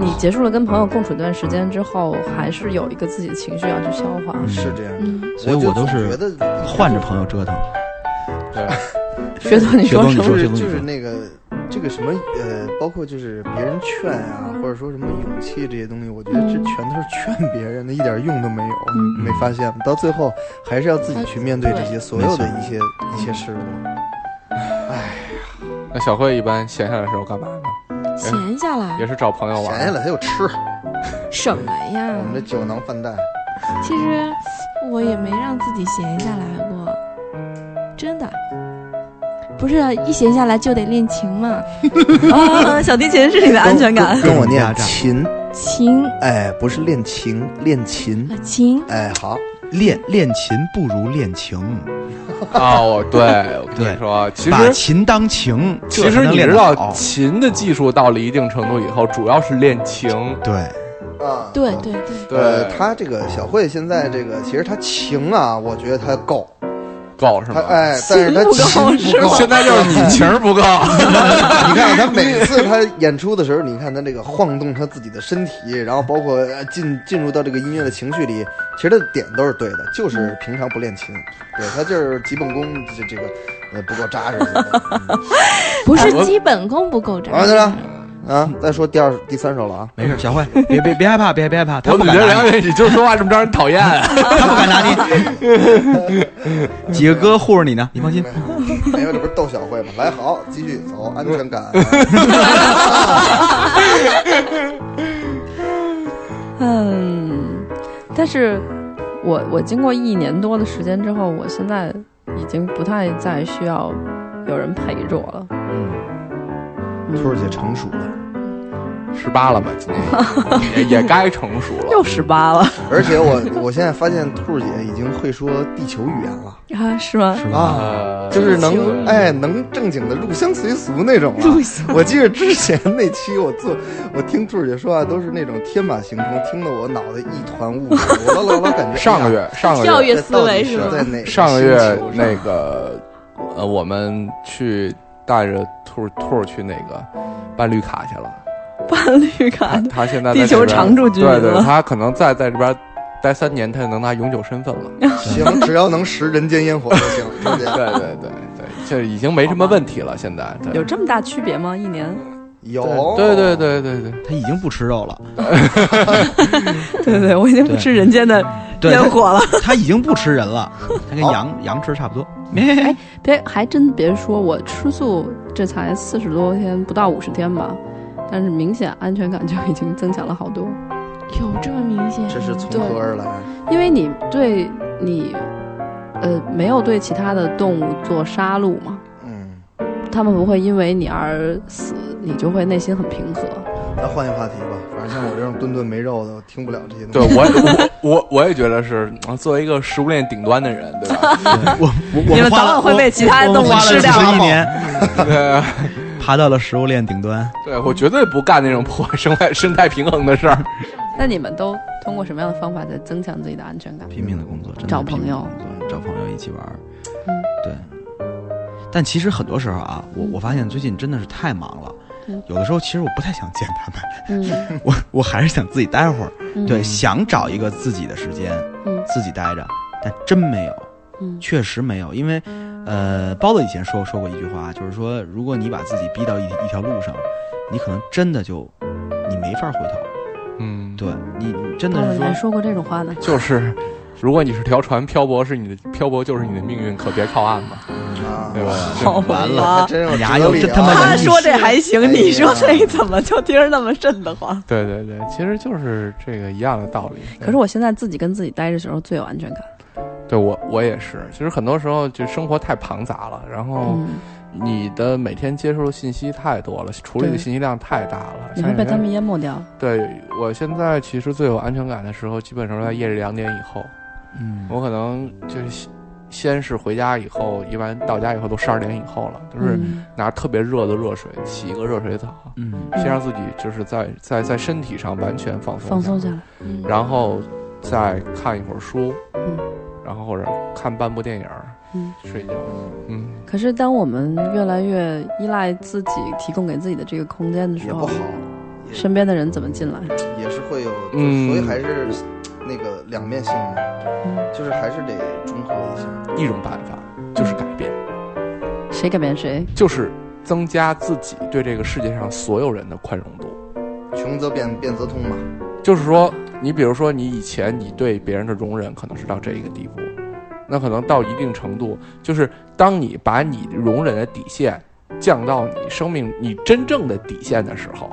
G: 你结束了跟朋友共处一段时间之后，还是有一个自己的情绪要去消化。
D: 嗯
F: 是这样。
H: 嗯，
D: 所以我都是
F: 觉得
D: 换着朋友折腾。
E: 对，[LAUGHS]
G: 学总，你
D: 薛总你
G: 说什么？
F: 就是就是那个这个什么呃，包括就是别人劝啊，或者说什么勇气这些东西，我觉得这全都是劝别人的，一点用都没有。
G: 嗯
F: 没发现吗？到最后还是要自己去面对这些所有的一些一些事物。
E: 哎呀那小慧一般闲下来的时候干嘛呢？
H: 闲下来
E: 也是找朋友玩。
F: 闲下来他就吃，
H: 什么呀
F: 我？们这酒囊饭袋。
H: 其实我也没让自己闲下来过，真的。不是一闲下来就得练琴吗？
G: 啊，[LAUGHS] 小提琴是你的安全感。
F: 跟我念琴，
H: 琴
F: 哎，不是练琴，练琴
H: 啊，，琴
F: 哎，好，
D: 练练琴不如练情，
E: 哦，对，我跟你说，其
D: 把
E: 实
D: 琴当情。
E: 其实你知道，琴的技术到了一定程度以后，主要是练情。
D: 对，
F: 啊，
H: 对对对，
E: 对
F: 呃，他这个小慧现在这个，其实他情啊，我觉得他够，
E: 够是吗？
F: 他哎，但是他情不够。
E: 现在就是你情儿不够。[LAUGHS]
F: 你看他每次他演出的时候，你看他这个晃动他自己的身体，然后包括呃进进入到这个音乐的情绪里，其实他的点都是对的，就是平常不练琴，对他就是基本功这这个呃不够扎实。嗯 [LAUGHS]
H: 不是基本功不够扎实
F: 完了。啊，再说第二第三首了啊，
D: 没事，小慧，别别别害怕，别别害怕，他
E: 我总觉得
D: 不敢拿你，
E: 你就是说话这么招人讨厌。[LAUGHS]
D: 他不敢拿你。几个哥护着你呢，你放心。
F: 没有，这不是逗小慧吗？来，好，继续走，安全感。[LAUGHS]
G: 嗯，但是我我经过一年多的时间之后，我现在已经不太再需要有人陪着我了。
D: 嗯，
F: 兔儿姐成熟了，
E: 十八了吧？今年 [LAUGHS] 也也该成熟了。
G: 又十八了
F: 而且我我现在发现兔儿姐已经会说地球语言了。
G: 啊？是吗？
D: 是吧？
F: 啊，
E: 呃，
F: 就是能哎能正经的入乡随俗那种了。
H: 入乡
F: 我记得之前那期我做我听兔儿姐说话都是那种天马行空，听得我脑袋一团雾水。我老老老感觉
E: 上个月上个月
H: 跳跃思维是吗？
F: 在哪
E: 上个月那个呃，我们去带着兔兔去那个办绿卡去了。
G: 办绿卡
E: 他，他现在在
G: 地球常驻居民
E: 对对，
G: 了
E: 他可能再在这边待三年，他就能拿永久身份了。[LAUGHS]
F: 行，只要能食人间烟火就行。对
E: 对 [LAUGHS] 对对对，这已经没什么问题了。现在
G: 有这么大区别吗？一年？
F: 有。
E: 对对对对对，
D: 他已经不吃肉了。[LAUGHS]
G: 对对，我已经不吃人间的烟火了。
D: 他已经不吃人了，他跟羊羊吃差不多。[LAUGHS]
G: 哎，别还真别说，我吃素这才四十多天，不到五十天吧，但是明显安全感就已经增强了好多。
H: 有这么明显？
F: 这是从何而来？
G: 因为你对你，呃，没有对其他的动物做杀戮嘛。
F: 嗯。
G: 他们不会因为你而死，你就会内心很平和。
F: 那换一个话题吧，反正像我这种顿顿没肉的，我听不了这些
E: 东西。对我，我我我也觉得是，作为一个食物链顶端的人，对吧？
D: 我我
G: 你们早晚会被其他的动物吃掉。
D: 一年，
E: 对，[LAUGHS]
D: 爬到了食物链顶端。
E: 对我绝对不干那种破坏生态生态平衡的事儿。[LAUGHS]
G: 那你们都通过什么样的方法在增强自己的安全感？
D: 拼命的工作，
G: 找朋友，
D: 找朋友一起玩。嗯，对。但其实很多时候啊，我我发现最近真的是太忙了。有的时候其实我不太想见他们，嗯，[LAUGHS] 我我还是想自己待会儿，对，想找一个自己的时间，嗯，自己待着，但真没有，嗯，确实没有，因为，呃，包子以前说说过一句话，就是说，如果你把自己逼到一一条路上，你可能真的就你没法回头，
E: 嗯，
D: 对你真的是
G: 说说过这种话呢，
E: 就是。如果你是条船漂泊，是你的漂泊就是你的命运，可别靠岸嘛，对吧？
G: 好
D: 完了，牙又
G: 他妈他说这还行，你说这 [LAUGHS] 怎么就听着那么瘆得慌？
E: 对对对，其实就是这个一样的道理。
G: 可是我现在自己跟自己待着时候最有安全感。
E: 对我我也是，其实很多时候就生活太庞杂了，然后你的每天接收的信息太多了，处理的信息量太大了，
G: 你会被他们淹没掉。
E: 对我现在其实最有安全感的时候，基本上在夜里两点以后。
D: 嗯，
E: 我可能就是先是回家以后，一般到家以后都十二点以后了，就是拿特别热的热水洗一个热水澡，嗯，先让自己就是在在在身体上完全放松
G: 放松下来，嗯。
E: 然后再看一会儿书，嗯，然后或者看半部电影，嗯，睡觉，嗯。
G: 可是当我们越来越依赖自己提供给自己的这个空间的时候，
F: 也不好，
G: 身边的人怎么进来？
F: 也是会有，嗯，所以还是。那个两面性嘛，就是还是得中和一下。
E: 一种办法就是改变，
G: 谁改变谁？
E: 就是增加自己对这个世界上所有人的宽容度。
F: 穷则变，变则通嘛。
E: 就是说，你比如说，你以前你对别人的容忍可能是到这一个地步，那可能到一定程度，就是当你把你容忍的底线降到你生命你真正的底线的时候，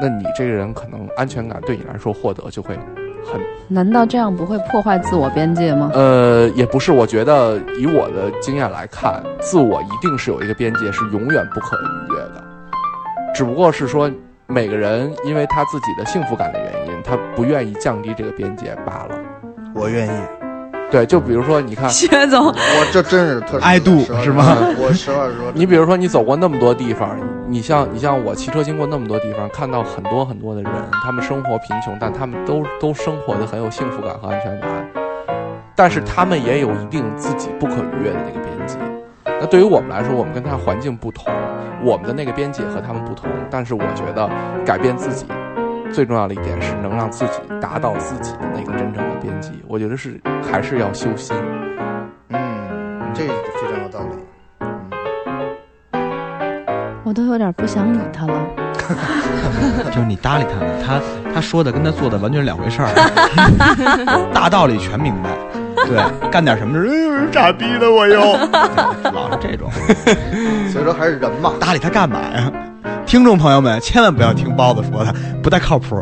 E: 那你这个人可能安全感对你来说获得就会。很，
G: 难道这样不会破坏自我边界吗？
E: 呃，也不是，我觉得以我的经验来看，自我一定是有一个边界，是永远不可逾越的。只不过是说，每个人因为他自己的幸福感的原因，他不愿意降低这个边界罢了。
F: 我愿意。
E: 对，就比如说，你看，
G: 薛总，
F: 我这真是特
D: 爱度是吗？
F: 我实话实说，
E: 你比如说，你走过那么多地方，你像你像我骑车经过那么多地方，看到很多很多的人，他们生活贫穷，但他们都都生活的很有幸福感和安全感，但是他们也有一定自己不可逾越的那个边界。那对于我们来说，我们跟他环境不同，我们的那个边界和他们不同，但是我觉得改变自己。最重要的一点是能让自己达到自己的那个真正的边际，我觉得是还是要修心。
F: 嗯，这非常有道理。
G: 我都有点不想理他了。[LAUGHS]
D: 就是你搭理他呢，他他说的跟他做的完全是两回事儿。[LAUGHS] 大道理全明白，对，干点什么事傻逼的我又 [LAUGHS] 老是这种。
F: 所以说还是人嘛，
D: 搭理他干嘛呀？听众朋友们，千万不要听包子说的，不太靠谱。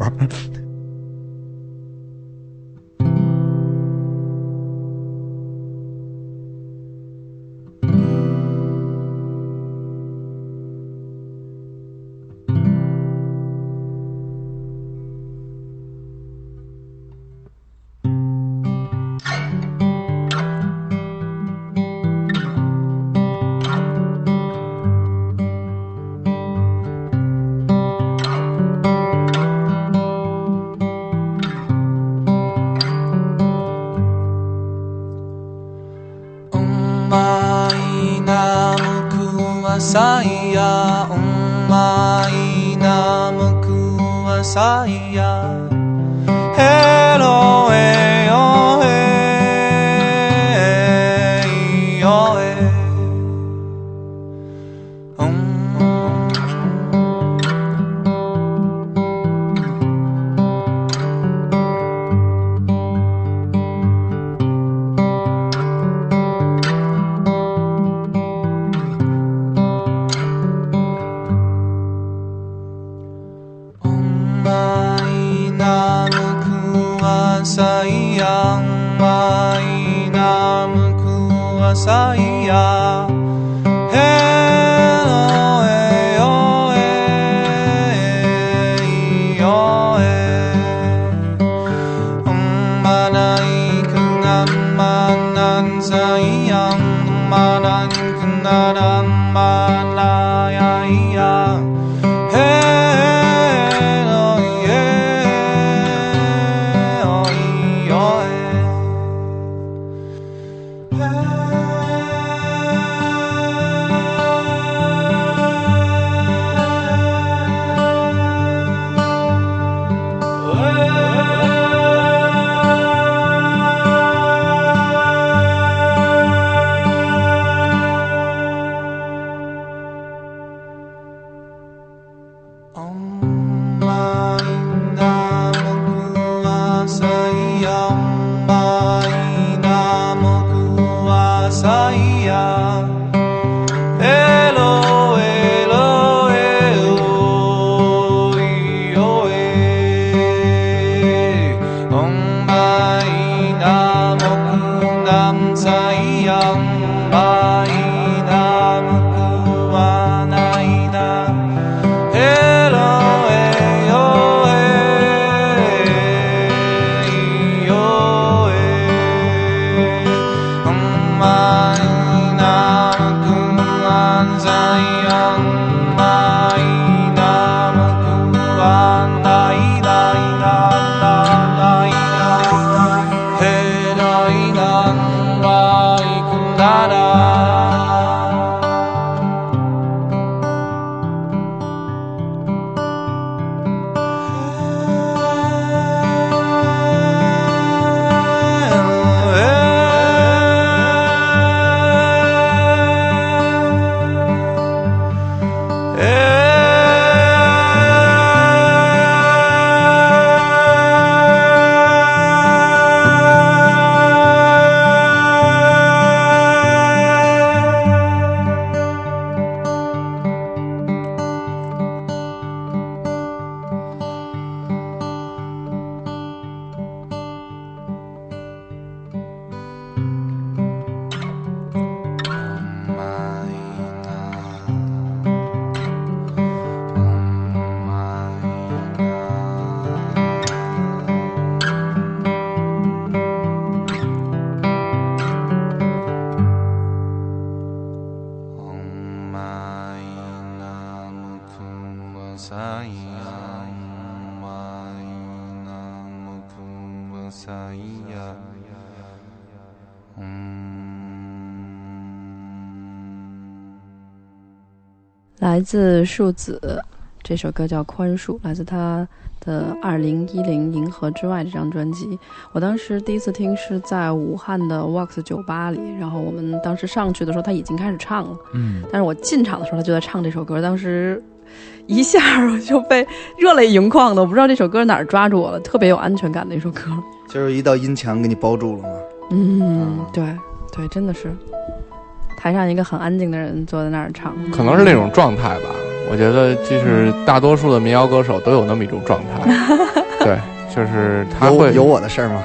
N: Messiah. 自树子，这首歌叫《宽恕》，来自他的二零一零《银河之外》这张专辑。我当时第一次听是在武汉的 Wax 酒吧里，然后我们当时上去的时候他已经开始唱了，
D: 嗯，
N: 但是我进场的时候他就在唱这首歌，当时一下我就被热泪盈眶的，我不知道这首歌哪儿抓住我了，特别有安全感的一首歌。
F: 就是一道音墙给你包住了嘛。
N: 嗯，对对，真的是。台上一个很安静的人坐在那儿唱，
E: 可能是那种状态吧。我觉得就是大多数的民谣歌手都有那么一种状态，[LAUGHS] 对，就是他会
F: 有我的事儿吗？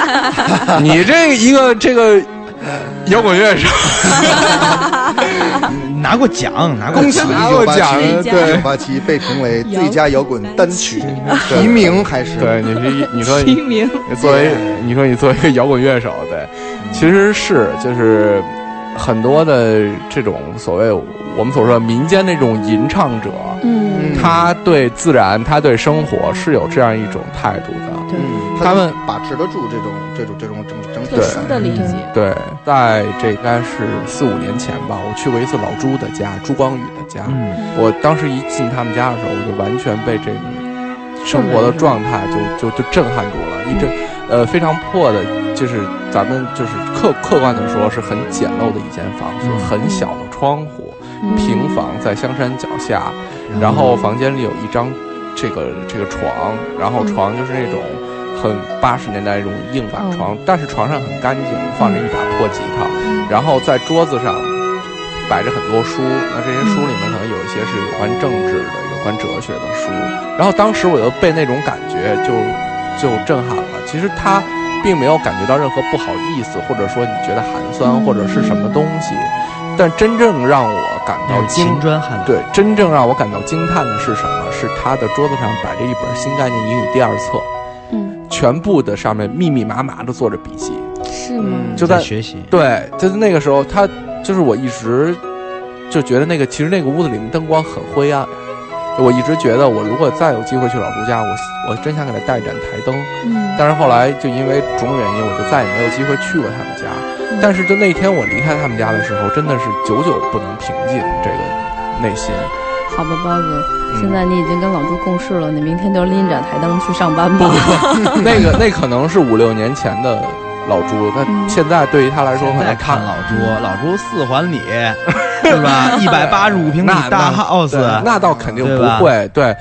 F: [LAUGHS]
E: 你这一个这个摇滚乐手。[LAUGHS]
D: 拿过奖，拿过
F: 恭喜
D: 奖，
E: 拿过奖
F: 一
E: 对
F: 九八七被评为最佳摇滚单曲。提名还是？
E: 对，你是一你说
N: 提名。
E: 作为你说你作为一个摇滚乐手，对，其实是就是很多的这种所谓我们所说的民间那种吟唱者，
N: 嗯，
E: 他对自然，他对生活是有这样一种态度的。
N: 对，
F: 嗯，
E: 他们
F: 把持得住这种这种这种整整体
H: 特殊的理解。
E: 对，在这应该是四五年前吧，我去过一次老朱的家，朱光宇的家。
D: 嗯，
E: 我当时一进他们家的时候，我就完全被这个生活的状态就就就震撼住了，一阵呃非常破的，就是咱们就是客客观的说是很简陋的一间房子，很小的窗户，平房在香山脚下，然后房间里有一张这个这个床，然后床就是那种很八十年代那种硬板床，但是床上很干净，放着一把破吉他，然后在桌子上摆着很多书，那这些书里面可能有一些是有关政治的、有关哲学的书，然后当时我就被那种感觉就就震撼了。其实他并没有感觉到任何不好意思，或者说你觉得寒酸或者是什么东西，但真正让我感到惊
D: 秦砖汉
E: 对，真正让我感到惊叹的是什么？是他的桌子上摆着一本《新概念英语》第二册，
H: 嗯，
E: 全部的上面密密麻麻的做着笔记，
H: 是吗？
E: 就在
D: 学习。
E: 对，就是那个时候，他就是我一直就觉得那个其实那个屋子里面灯光很灰暗。我一直觉得，我如果再有机会去老朱家，我我真想给他带一盏台灯。
H: 嗯，
E: 但是后来就因为种种原因，我就再也没有机会去过他们家。但是就那天我离开他们家的时候，真的是久久不能平静这个内心。
G: 好吧，包子，
E: 嗯
G: 现在你已经跟老朱共事了，你明天就拎盏台灯去上班吧。[LAUGHS]
E: 那个那可能是五六年前的老朱，他现在对于他来说，可
D: 现在
E: 能
D: 看老朱，老朱四环里 [LAUGHS] 是吧？[LAUGHS] 一百八十五平米大 house，
E: 对那倒肯定不会。对，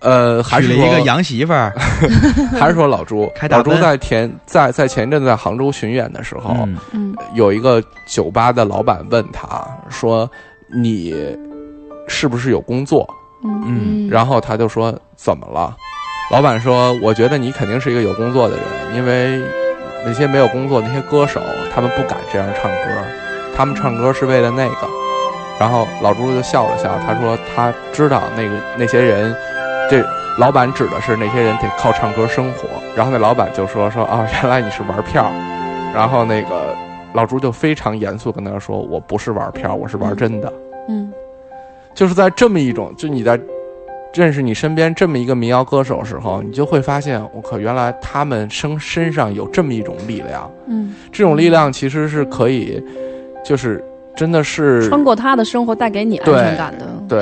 E: 呃，还是
D: 娶了一个洋媳妇儿，[LAUGHS]
E: 还是说老朱，[LAUGHS] 老朱在前在在前一阵在杭州巡演的时候，有一个酒吧的老板问他说：“你是不是有工作？”
D: 嗯
E: 然后他就说：“怎么了？”老板说：“我觉得你肯定是一个有工作的人，因为那些没有工作那些歌手，他们不敢这样唱歌，他们唱歌是为了那个。”然后老朱就笑了笑，他说：“他知道那个那些人，这老板指的是那些人得靠唱歌生活。”然后那老板就说：“说啊，原来你是玩票。”然后那个老朱就非常严肃跟他说：“我不是玩票，我是玩真的。”
H: 嗯
E: 就是在这么一种，就你在认识你身边这么一个民谣歌手的时候，你就会发现，我靠，原来他们身身上有这么一种力量，
H: 嗯
E: 这种力量其实是可以，就是真的是
G: 穿过他的生活，带给你安全感的。
E: 对，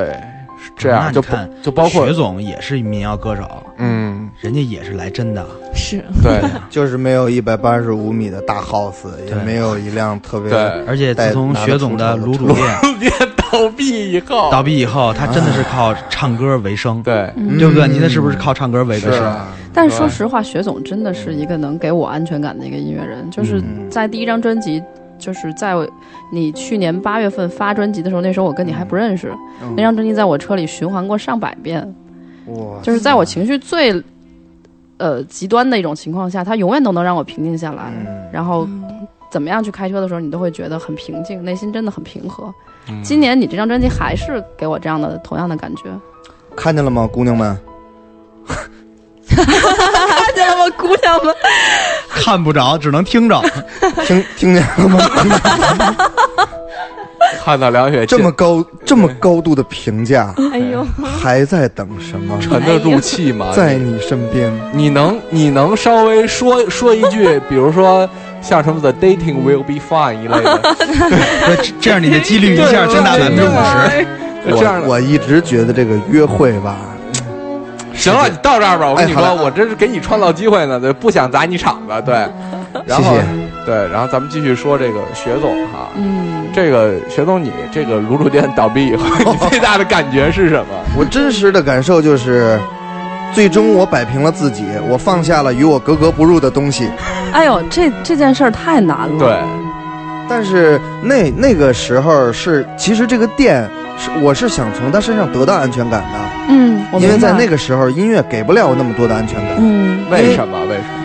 E: 是这样，就
D: 看
E: 就包括
D: 薛总也是民谣歌手，
E: 嗯，
D: 人家也是来真的，
H: 是。
E: 对。[LAUGHS]
F: 就是没有一百八十五米的大 house，也没有一辆特别
E: 对。
D: 而且自从薛总的卤煮店
E: 店倒闭以后，
D: 倒闭以后，他真的是靠唱歌为生，
E: 对。
H: 嗯
D: 对不对？你那是不是靠唱歌为生？
E: 是啊，
G: 但是说实话，薛总真的是一个能给我安全感的一个音乐人。就是
F: 嗯。
G: 在第一张专辑，就是在你去年八月份发专辑的时候，那时候我跟你还不认识。
F: 嗯
G: 那张专辑在我车里循环过上百遍，
F: 哇，
G: 就是在我情绪最呃极端的一种情况下，它永远都能让我平静下来。
F: 嗯
G: 然后怎么样去开车的时候，你都会觉得很平静，内心真的很平和。
E: 嗯
G: 今年你这张专辑还是给我这样的同样的感觉。
F: 看见了吗，姑娘们？
G: 看见了吗，姑娘们？
D: 看不着，只能听着。[LAUGHS]
F: 听听见了吗？[LAUGHS]
E: 看到梁雪
F: 这么高这么高度的评价，
H: 哎呦，
F: 还在等什么？
E: 沉得住气吗？[LAUGHS]
F: 在你身边，
E: 你能你能稍微说说一句，比如说像什么 “the dating will be fine” 一类的，
D: 对这样你的几率一下增大百分之五十。
E: 这样
F: 我一直觉得这个约会吧，
E: 行了，你到这儿吧。我跟你说，
F: 哎
E: 我这是给你创造机会呢，对，不想砸你场子，对。[LAUGHS] 然后
F: 谢谢
E: 对，然后咱们继续说这个薛总哈，
G: 嗯，
E: 这个薛总，你这个卤煮店倒闭以后，你最大的感觉是什么？[LAUGHS]
F: 我真实的感受就是，最终我摆平了自己，我放下了与我格格不入的东西。
G: 哎呦，这这件事儿太难了。
E: 对，
F: 但是那那个时候是，其实这个店是我是想从他身上得到安全感的，
G: 嗯，我
F: 因为在那个时候音乐给不了我那么多的安全感。
G: 嗯，
E: 为什么？为什么？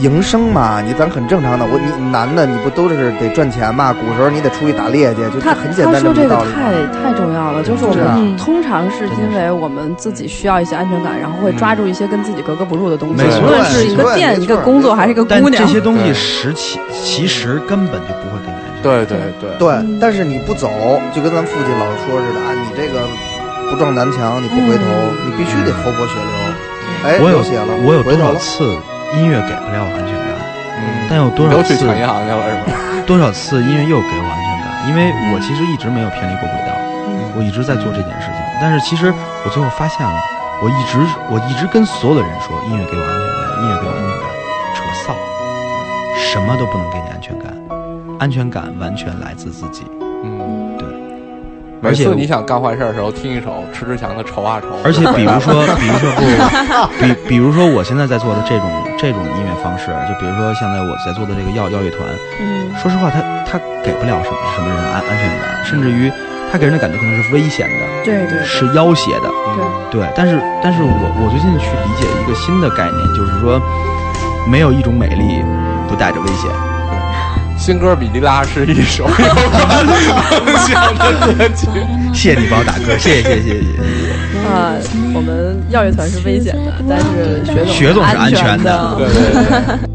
F: 营生嘛，你咱很正常的。我你男的你不都是得赚钱嘛？古时候你得出去打猎去，就
G: 他
F: 很简单
G: 他说这个。太太重要了，就是我们通常是因为我们自己需要一些安全感，然后会抓住一些跟自己格格不入的东西，无论是一个店、一个工作还是一个姑娘
D: 这。些东西实其其实根本就不会给你安全感。
E: 对对对，
F: 对，但是你不走，就跟咱父亲老说似的啊，你这个不撞南墙，你不回头，你必须得头破血流。哎，
D: 我有
F: 流血了，
D: 我有多。少次音乐给不了我安全感，
E: 嗯，
D: 但有多少次
E: 去抢银行去了是吧？[LAUGHS]
D: 多少次音乐又给我安全感？因为我其实一直没有偏离过轨道，
G: 嗯
D: 我一直在做这件事情。但是其实我最后发现了，我一直我一直跟所有的人说，音乐给我安全感，音乐给我安全感，扯臊，什么都不能给你安全感，安全感完全来自自己。
E: 嗯，
D: 对。
E: 每
D: 而且
E: 次你想干坏事的时候，听一首迟志强的《愁啊愁》。
D: 而且比如说，[LAUGHS] 比如说不，比比如说我现在在做的这种这种音乐方式，就比如说现在我在做的这个药药乐团，
G: 嗯，
D: 说实话，他他给不了什么什么人安安全感，甚至于他给人的感觉可能是危险的，
G: 对对
D: 是要挟的，
G: 对
D: 对。但是但是我我最近去理解一个新的概念，就是说，没有一种美丽不带着危险。
E: 新歌《比利拉》是一首有梦想的歌曲。
D: 谢谢你帮我打歌，谢谢谢谢谢谢。
G: 啊，我们药乐团是危险的，但是学总
D: 学总是安
G: 全
D: 的。
E: 对对对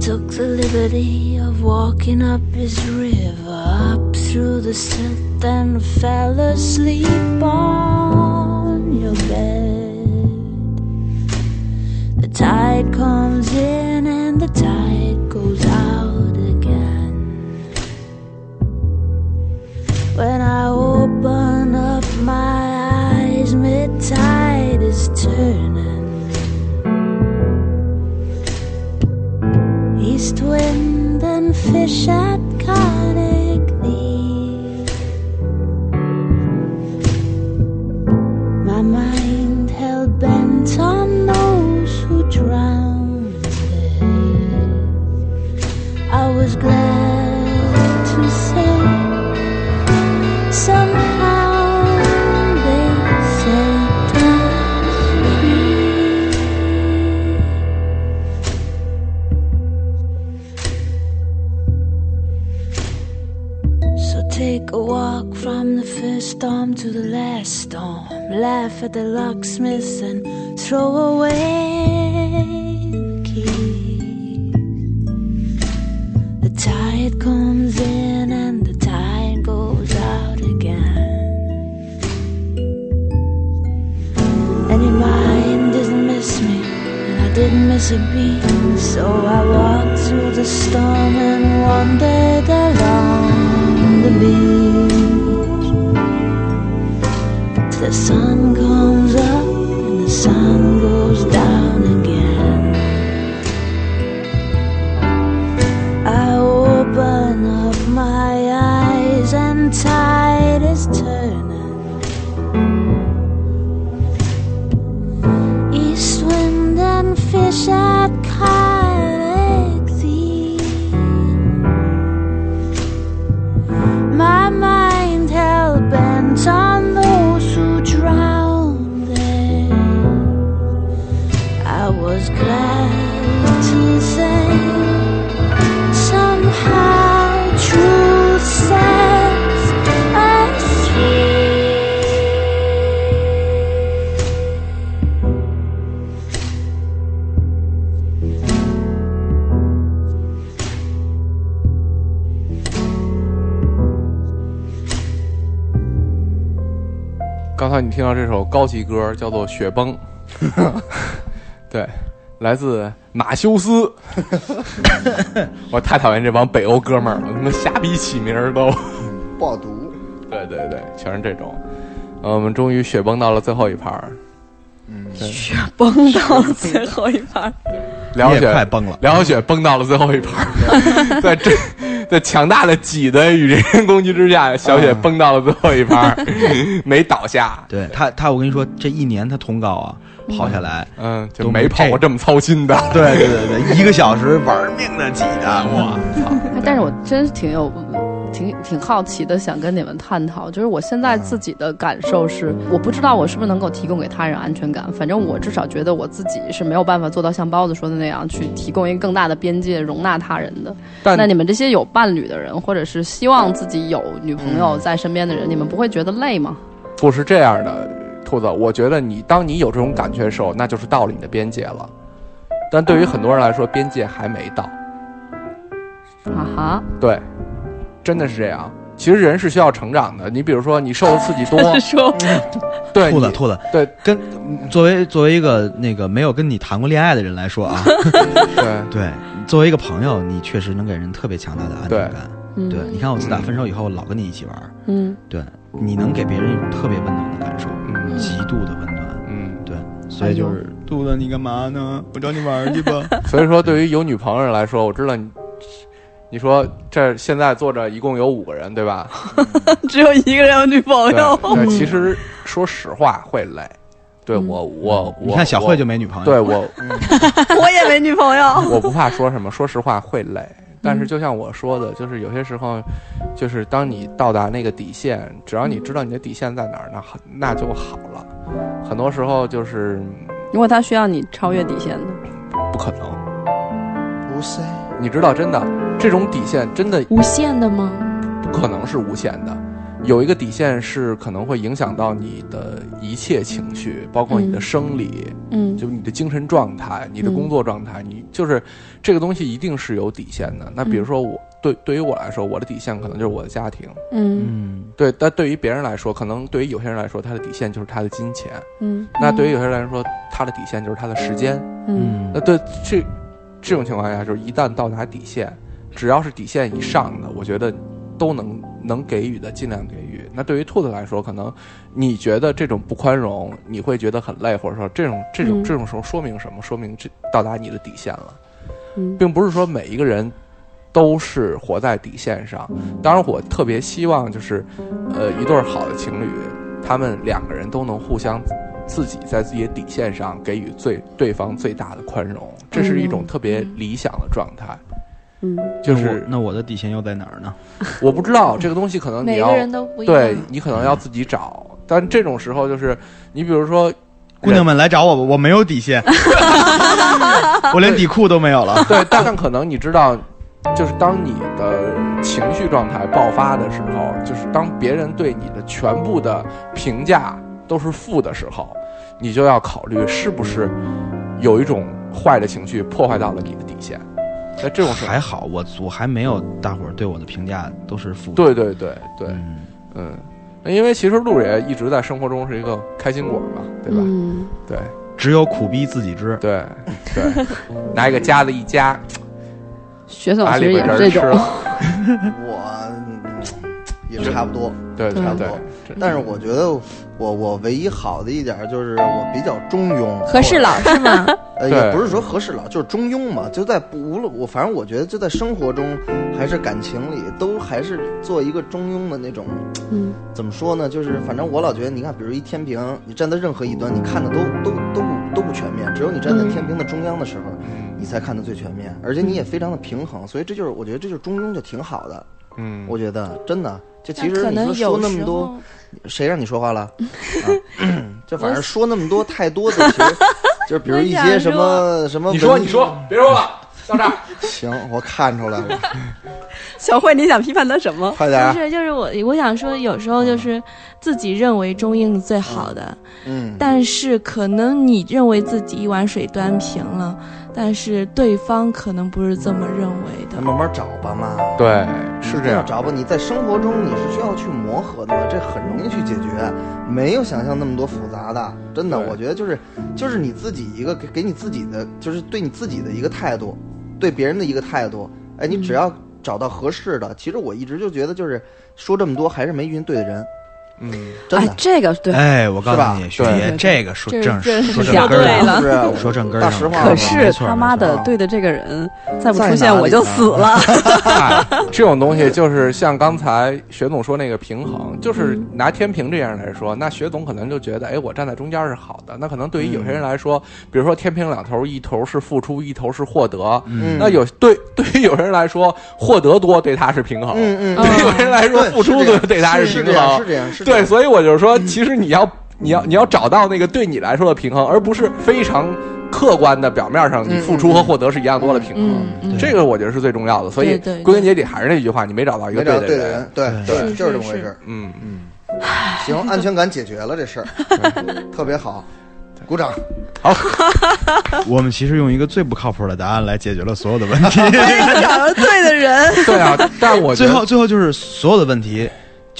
I: took the liberty of walking up is rear through the silt, and fell asleep on your bed. The tide comes in and the tide goes out again. When I open up my eyes, mid tide is turning. East wind and fish at storm to the last storm. Laugh at the locksmiths and throw away the key. The tide comes in and the tide goes out again. And your mind didn't miss me, and I didn't miss a beat. So I walked through the storm and wandered along the beach. The sun comes up and the sun goes down again. I open up my eyes and tide is turning.
E: 你听到这首高级歌叫做《雪崩》，[LAUGHS] 对，来自马修斯。我太讨厌这帮北欧哥们儿了，他妈瞎逼起名儿都。
F: 爆毒。
E: 对对对，全是这种。呃，我们终于雪崩到了最后一盘儿。
F: 嗯，
G: 雪崩到了最后一盘，
D: 儿
E: 梁小雪
D: 快崩了
E: 梁小雪崩到了最后一盘儿，[LAUGHS] 在这在强大的挤的与人攻击之下，小雪崩到了最后一盘儿，[LAUGHS] 没倒下。
D: 对他，他我跟你说，这一年他通告啊跑下来，
E: 嗯，就没跑过这么操心的。
D: 对对对对，[LAUGHS] 一个小时玩命的挤的，我操！
G: 但是我真是挺有。挺挺好奇的，想跟你们探讨，就是我现在自己的感受是，我不知道我是不是能够提供给他人安全感，反正我至少觉得我自己是没有办法做到像包子说的那样，去提供一个更大的边界容纳他人的。
E: 但
G: 那你们这些有伴侣的人，或者是希望自己有女朋友在身边的人，你们不会觉得累吗？
E: 不是这样的，兔子，我觉得你当你有这种感觉的时候，那就是到了你的边界了。但对于很多人来说，边界还没到。
G: 啊哈，
E: 对，真的是这样。其实人是需要成长的。你比如说，你受的刺激多，[LAUGHS]
G: 说 [LAUGHS]
E: 对，
D: 兔子兔子，
E: 对，
D: 跟作为作为一个那个没有跟你谈过恋爱的人来说啊，[LAUGHS]
E: 对
D: 对，作为一个朋友，你确实能给人特别强大的安全感。
G: 嗯
D: 对，你看我自打分手以后，老跟你一起玩儿，
G: 嗯
D: 对，你能给别人一种特别温暖的感受，
E: 嗯
D: 极度的温暖。
E: 嗯，
D: 对，所以就是兔子，你干嘛呢？我找你玩儿去吧。
E: 所以说对于有女朋友人来说，我知道你，你说这现在坐着一共有五个人，对吧？[LAUGHS]
G: 只有一个人有女朋友。
E: 对，其实说实话会累。对我，我我
D: 你看小慧就没女朋友
E: 对我 [LAUGHS] [LAUGHS]
G: 我也没女朋友。
E: 我不怕说什么，说实话会累。但是就像我说的，就是有些时候，就是当你到达那个底线，只要你知道你的底线在哪儿，那好那就好了。很多时候就是
G: 如果他需要你超越底线的，
E: 不可能。
F: 不是，
E: 你知道，真的这种底线真的
H: 无限的吗？
E: 不可能是无限的。有一个底线是可能会影响到你的一切情绪，包括你的生理，
G: 嗯。
E: 就你的精神状态、你的工作状态，你就是这个东西一定是有底线的。那比如说我对对于我来说，我的底线可能就是我的家庭，
G: 嗯。
D: 嗯，
E: 对，但对于别人来说，可能对于有些人来说，他的底线就是他的金钱，
G: 嗯。
E: 那对于有些人来说，他的底线就是他的时间，
G: 嗯。
E: 那对这这种情况下，就是一旦到达底线，只要是底线以上的，我觉得都能能给予的尽量给予。那对于兔子来说，可能你觉得这种不宽容，你会觉得很累，或者说这种这种
G: 嗯
E: 这种时候说明什么？说明这到达你的底线了，
G: 嗯
E: 并不是说每一个人。都是活在底线上，当然我特别希望就是，呃，一对儿好的情侣，他们两个人都能互相自己在自己的底线上给予最对方最大的宽容，这是一种特别理想的状态。
G: 嗯，
E: 就是
D: 那我的底线又在哪儿呢？[LAUGHS]
E: 我不知道这个东西可能你要
H: 每个人都不一样
E: 对你可能要自己找，但这种时候就是你比如说，
D: 姑娘们来找我吧，我没有底线，[LAUGHS] 我连底裤都没有了。
E: 对，但可能你知道，就是当你的情绪状态爆发的时候，就是当别人对你的全部的评价都是负的时候，你就要考虑是不是有一种坏的情绪破坏到了你的底线。在这种时候
D: 还好，我我还没有大伙儿对我的评价都是负。
E: 对对对对，嗯，那因为其实路也一直在生活中是一个开心果嘛，对吧？
G: 嗯，
E: 对，
D: 只有苦逼自己知。
E: 对对，拿一个夹子一夹，
G: 雪总其实也
E: 边人吃
G: 是这种
E: 了。[LAUGHS] [LAUGHS] [LAUGHS]
F: 我差不多，
E: 对
F: 差不多。但是我觉得我我唯一好的一点就是我比较中庸，
H: 和事佬是吗？
F: 呃，[LAUGHS] 也不是说和事佬，就是中庸嘛。就在不无论我，反正我觉得就在生活中还是感情里，都还是做一个中庸的那种。
G: 嗯，
F: 怎么说呢？就是反正我老觉得，你看，比如一天平，你站在任何一端，你看的都都都不都不全面，只有你站在天平的中央的时候，你才看得最全面，而且你也非常的平衡。所以这就是我觉得这就是中庸就挺好的。
E: 嗯，
F: 我觉得真的，就其
H: 但可能
F: 实你说说
H: 有
F: 那么多，谁让你说话了？[LAUGHS] 啊，[CLEARS THROAT] 就反正说那么多太多的，其实 [LAUGHS] 就是比如一些什么什么，
E: 你说你说，别说了，到这儿。[LAUGHS]
F: 行，我看出来了，
G: 小慧，你想批判他什么？
F: 快点儿
H: 不，是，就是我我想说，有时候就是自己认为中英是最好的，
F: 嗯，
H: 但是可能你认为自己一碗水端平了，但是对方可能不是这么认为的
F: 那。慢慢找吧嘛。
E: 对，是这样。
F: 找吧。你在生活中你是需要去磨合的嘛，这很容易去解决，没有想象那么多复杂的。真的，我觉得就是就是你自己一个给给你自己的，就是对你自己的一个态度，对别人的一个态度。哎，你只要找到合适的，其实我一直就觉得就是说这么多还是没遇见对的人，
E: 嗯，
G: 哎，。这个对。
D: 哎，我告诉你，学
E: 对
D: 姐，这个说正说
H: 是
D: 正根儿
G: 了
F: 是
D: 说正根儿上
G: 可是他妈的对的这个人再不出现我就死了。[LAUGHS]
E: 哎 [LAUGHS] 这种东西就是像刚才雪总说那个平衡，就是拿天平这样来说，那雪总可能就觉得，哎，我站在中间是好的。那可能对于有些人来说，比如说天平两头，一头是付出，一头是获得。
F: 嗯
E: 那有对 [LAUGHS] 对于有些人来说，获得多对他是平衡。
F: 嗯嗯，
E: 对于有些人来说，付出多对他
F: 是
E: 平衡。
F: 这样是这样是这样
E: 对，所以我就是说，其实你要你要你要找到那个对你来说的平衡，而不是非常客观的表面上你付出和获得是一样多的平衡。这个我觉得是最重要的，所以归根结底还是那句话，你没找到一个
F: 对的人，对
D: 对
F: 就是这么回事嗯。
E: 嗯，
F: 行，安全感解决了这事儿，[LAUGHS] 特别好，鼓掌。
D: 好 [LAUGHS] 我们其实用一个最不靠谱的答案来解决了所有的问题。
G: 找到对的人，
E: 对啊，但我觉得
D: 最后最后就是所有的问题，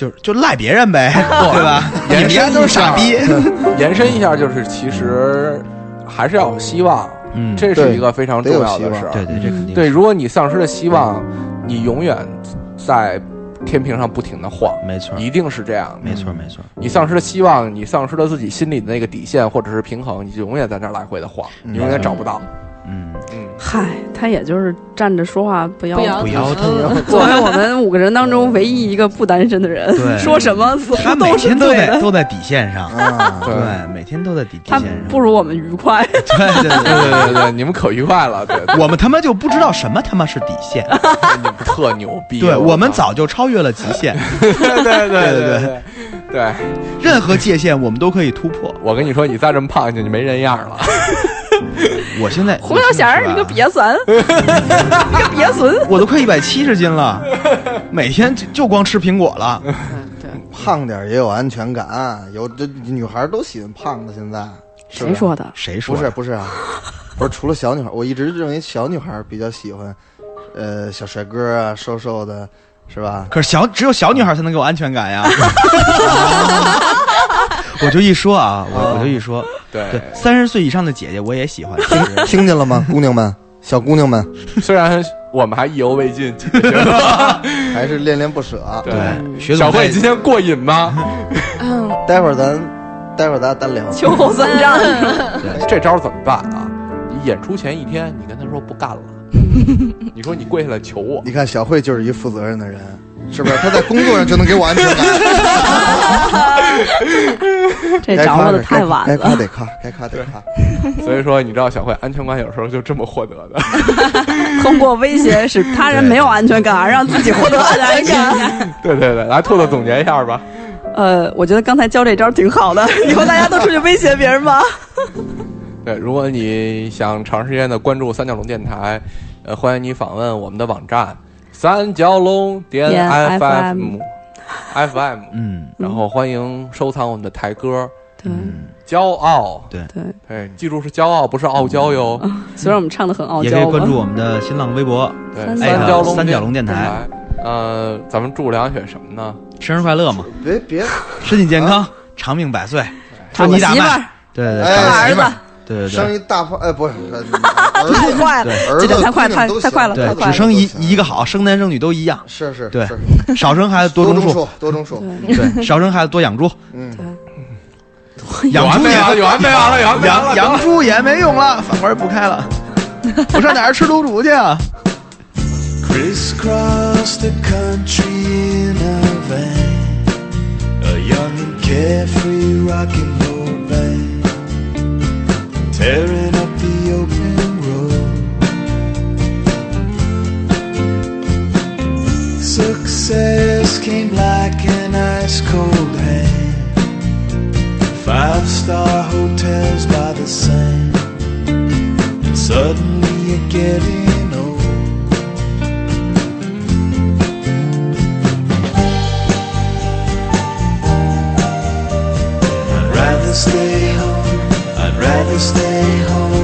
D: 就就赖别人呗，[LAUGHS] 对吧？你们家都是傻逼。
E: 延伸一下，就是其实还是要有希望，
D: 嗯
E: 这是一个非常重要的事儿。
D: 对对，这肯定
E: 对，如果你丧失了希望，你永远在天平上不停的晃，
D: 没错，
E: 一定是这样。
D: 没错没错。
E: 你丧失了希望，你丧失了自己心里的那个底线或者是平衡，你就永远在那儿来回的晃，你永远找不到。
D: 嗯
E: 嗯，
G: 嗨，他也就是站着说话不腰
H: 不
D: 腰
G: 疼。[LAUGHS] 作为我们五个人当中唯一一个不单身的人，说什么
D: 他每天都在都在底线上，[LAUGHS] 对，每天都在底底线上，
G: 不如我们愉快。
D: 对对对
E: 对对，[LAUGHS] 你们可愉快了，对，
D: 我们他妈就不知道什么他妈是底线，
E: 你们特牛逼，
D: 对我们早就超越了极限，
E: 对对对
D: 对。对
E: 对，
D: 任何界限我们都可以突破。
E: 我跟你说，你再这么胖下去，就没人样了。
D: 我现在
G: 胡小贤儿，你个瘪三，你个瘪孙。
D: 我都快一百七十斤了，每天就就光吃苹果了。
F: 胖点也有安全感，有这女孩都喜欢胖的。现在
G: 谁说的？
D: 谁说的？
F: 不是不是啊，不是除了小女孩，我一直认为小女孩比较喜欢，呃，小帅哥啊，瘦瘦的，是吧？
D: 可是小只有小女孩才能给我安全感呀。[LAUGHS] 我就一说啊，我我就一说，
E: 对
D: 对，三十岁以上的姐姐我也喜欢。听 [LAUGHS]
F: 听见了吗，姑娘们，小姑娘们，[LAUGHS]
E: 虽然我们还意犹未尽，[LAUGHS]
F: 还是恋恋不舍。啊
E: 对，
D: 学
E: 小慧今天过瘾吗？
H: 嗯，
F: 待会儿咱，待会儿咱单聊。
G: 秋后算账。
E: 这招怎么办啊？你演出前一天，你跟他说不干了，你说你跪下来求我，
F: 你看小慧就是一负责任的人，是不是？他在工作上就能给我安全感。[LAUGHS]
G: 这着落的太晚了
F: 该夸。得夸，该夸得夸。
E: 所以说你知道小慧安全感有时候就这么获得的。[LAUGHS]
G: 通过威胁使他人没有安全感，而让自己获得安全感。[LAUGHS]
E: 对对对，来兔兔总结一下吧。
G: 呃，我觉得刚才教这招挺好的，以后大家都出去威胁别人吧。
E: 对，如果你想长时间的关注三角龙电台，呃，欢迎你访问我们的网站三角龙点
G: 点
E: FM FM，
D: 嗯，
E: 然后欢迎收藏我们的台歌。
G: 对《
E: 骄傲》。
D: 对。
G: 对，
E: 对，记住是骄傲，不是傲娇哟。
G: 虽然我们唱的很傲娇
D: 也可以。关注我们的新浪微博，
E: 对，
G: 三
E: 三角龙
D: 三角龙电台。
E: 呃，咱们祝梁雪什么呢？
D: 生日快乐嘛，
F: 别别，
D: 身体健康，长命百岁，祝你大卖。
G: 个媳妇儿，
D: 对对
G: 找个儿子。
D: 媳妇儿，对对对
F: 生一大胖，哎，不是，呃 [LAUGHS]
G: 太快了，
F: 儿子
G: 这个太快，太太快了，太
D: 对，只生一一个好，生男生女都一样。
F: 是是
D: 对，少生孩子多种树，
F: 多种树。
D: 对，少生孩子多养猪，
F: 嗯，[LAUGHS]
D: 养猪也
E: 有完没完？[LAUGHS] 有
D: 养？养猪也没用了，饭馆不开了，我上哪儿吃卤煮去啊？
B: Tearing up the open road. Success came like an ice cold hand, five star hotels by the sand, and suddenly you're getting old. I'd rather stay home. Rather stay home.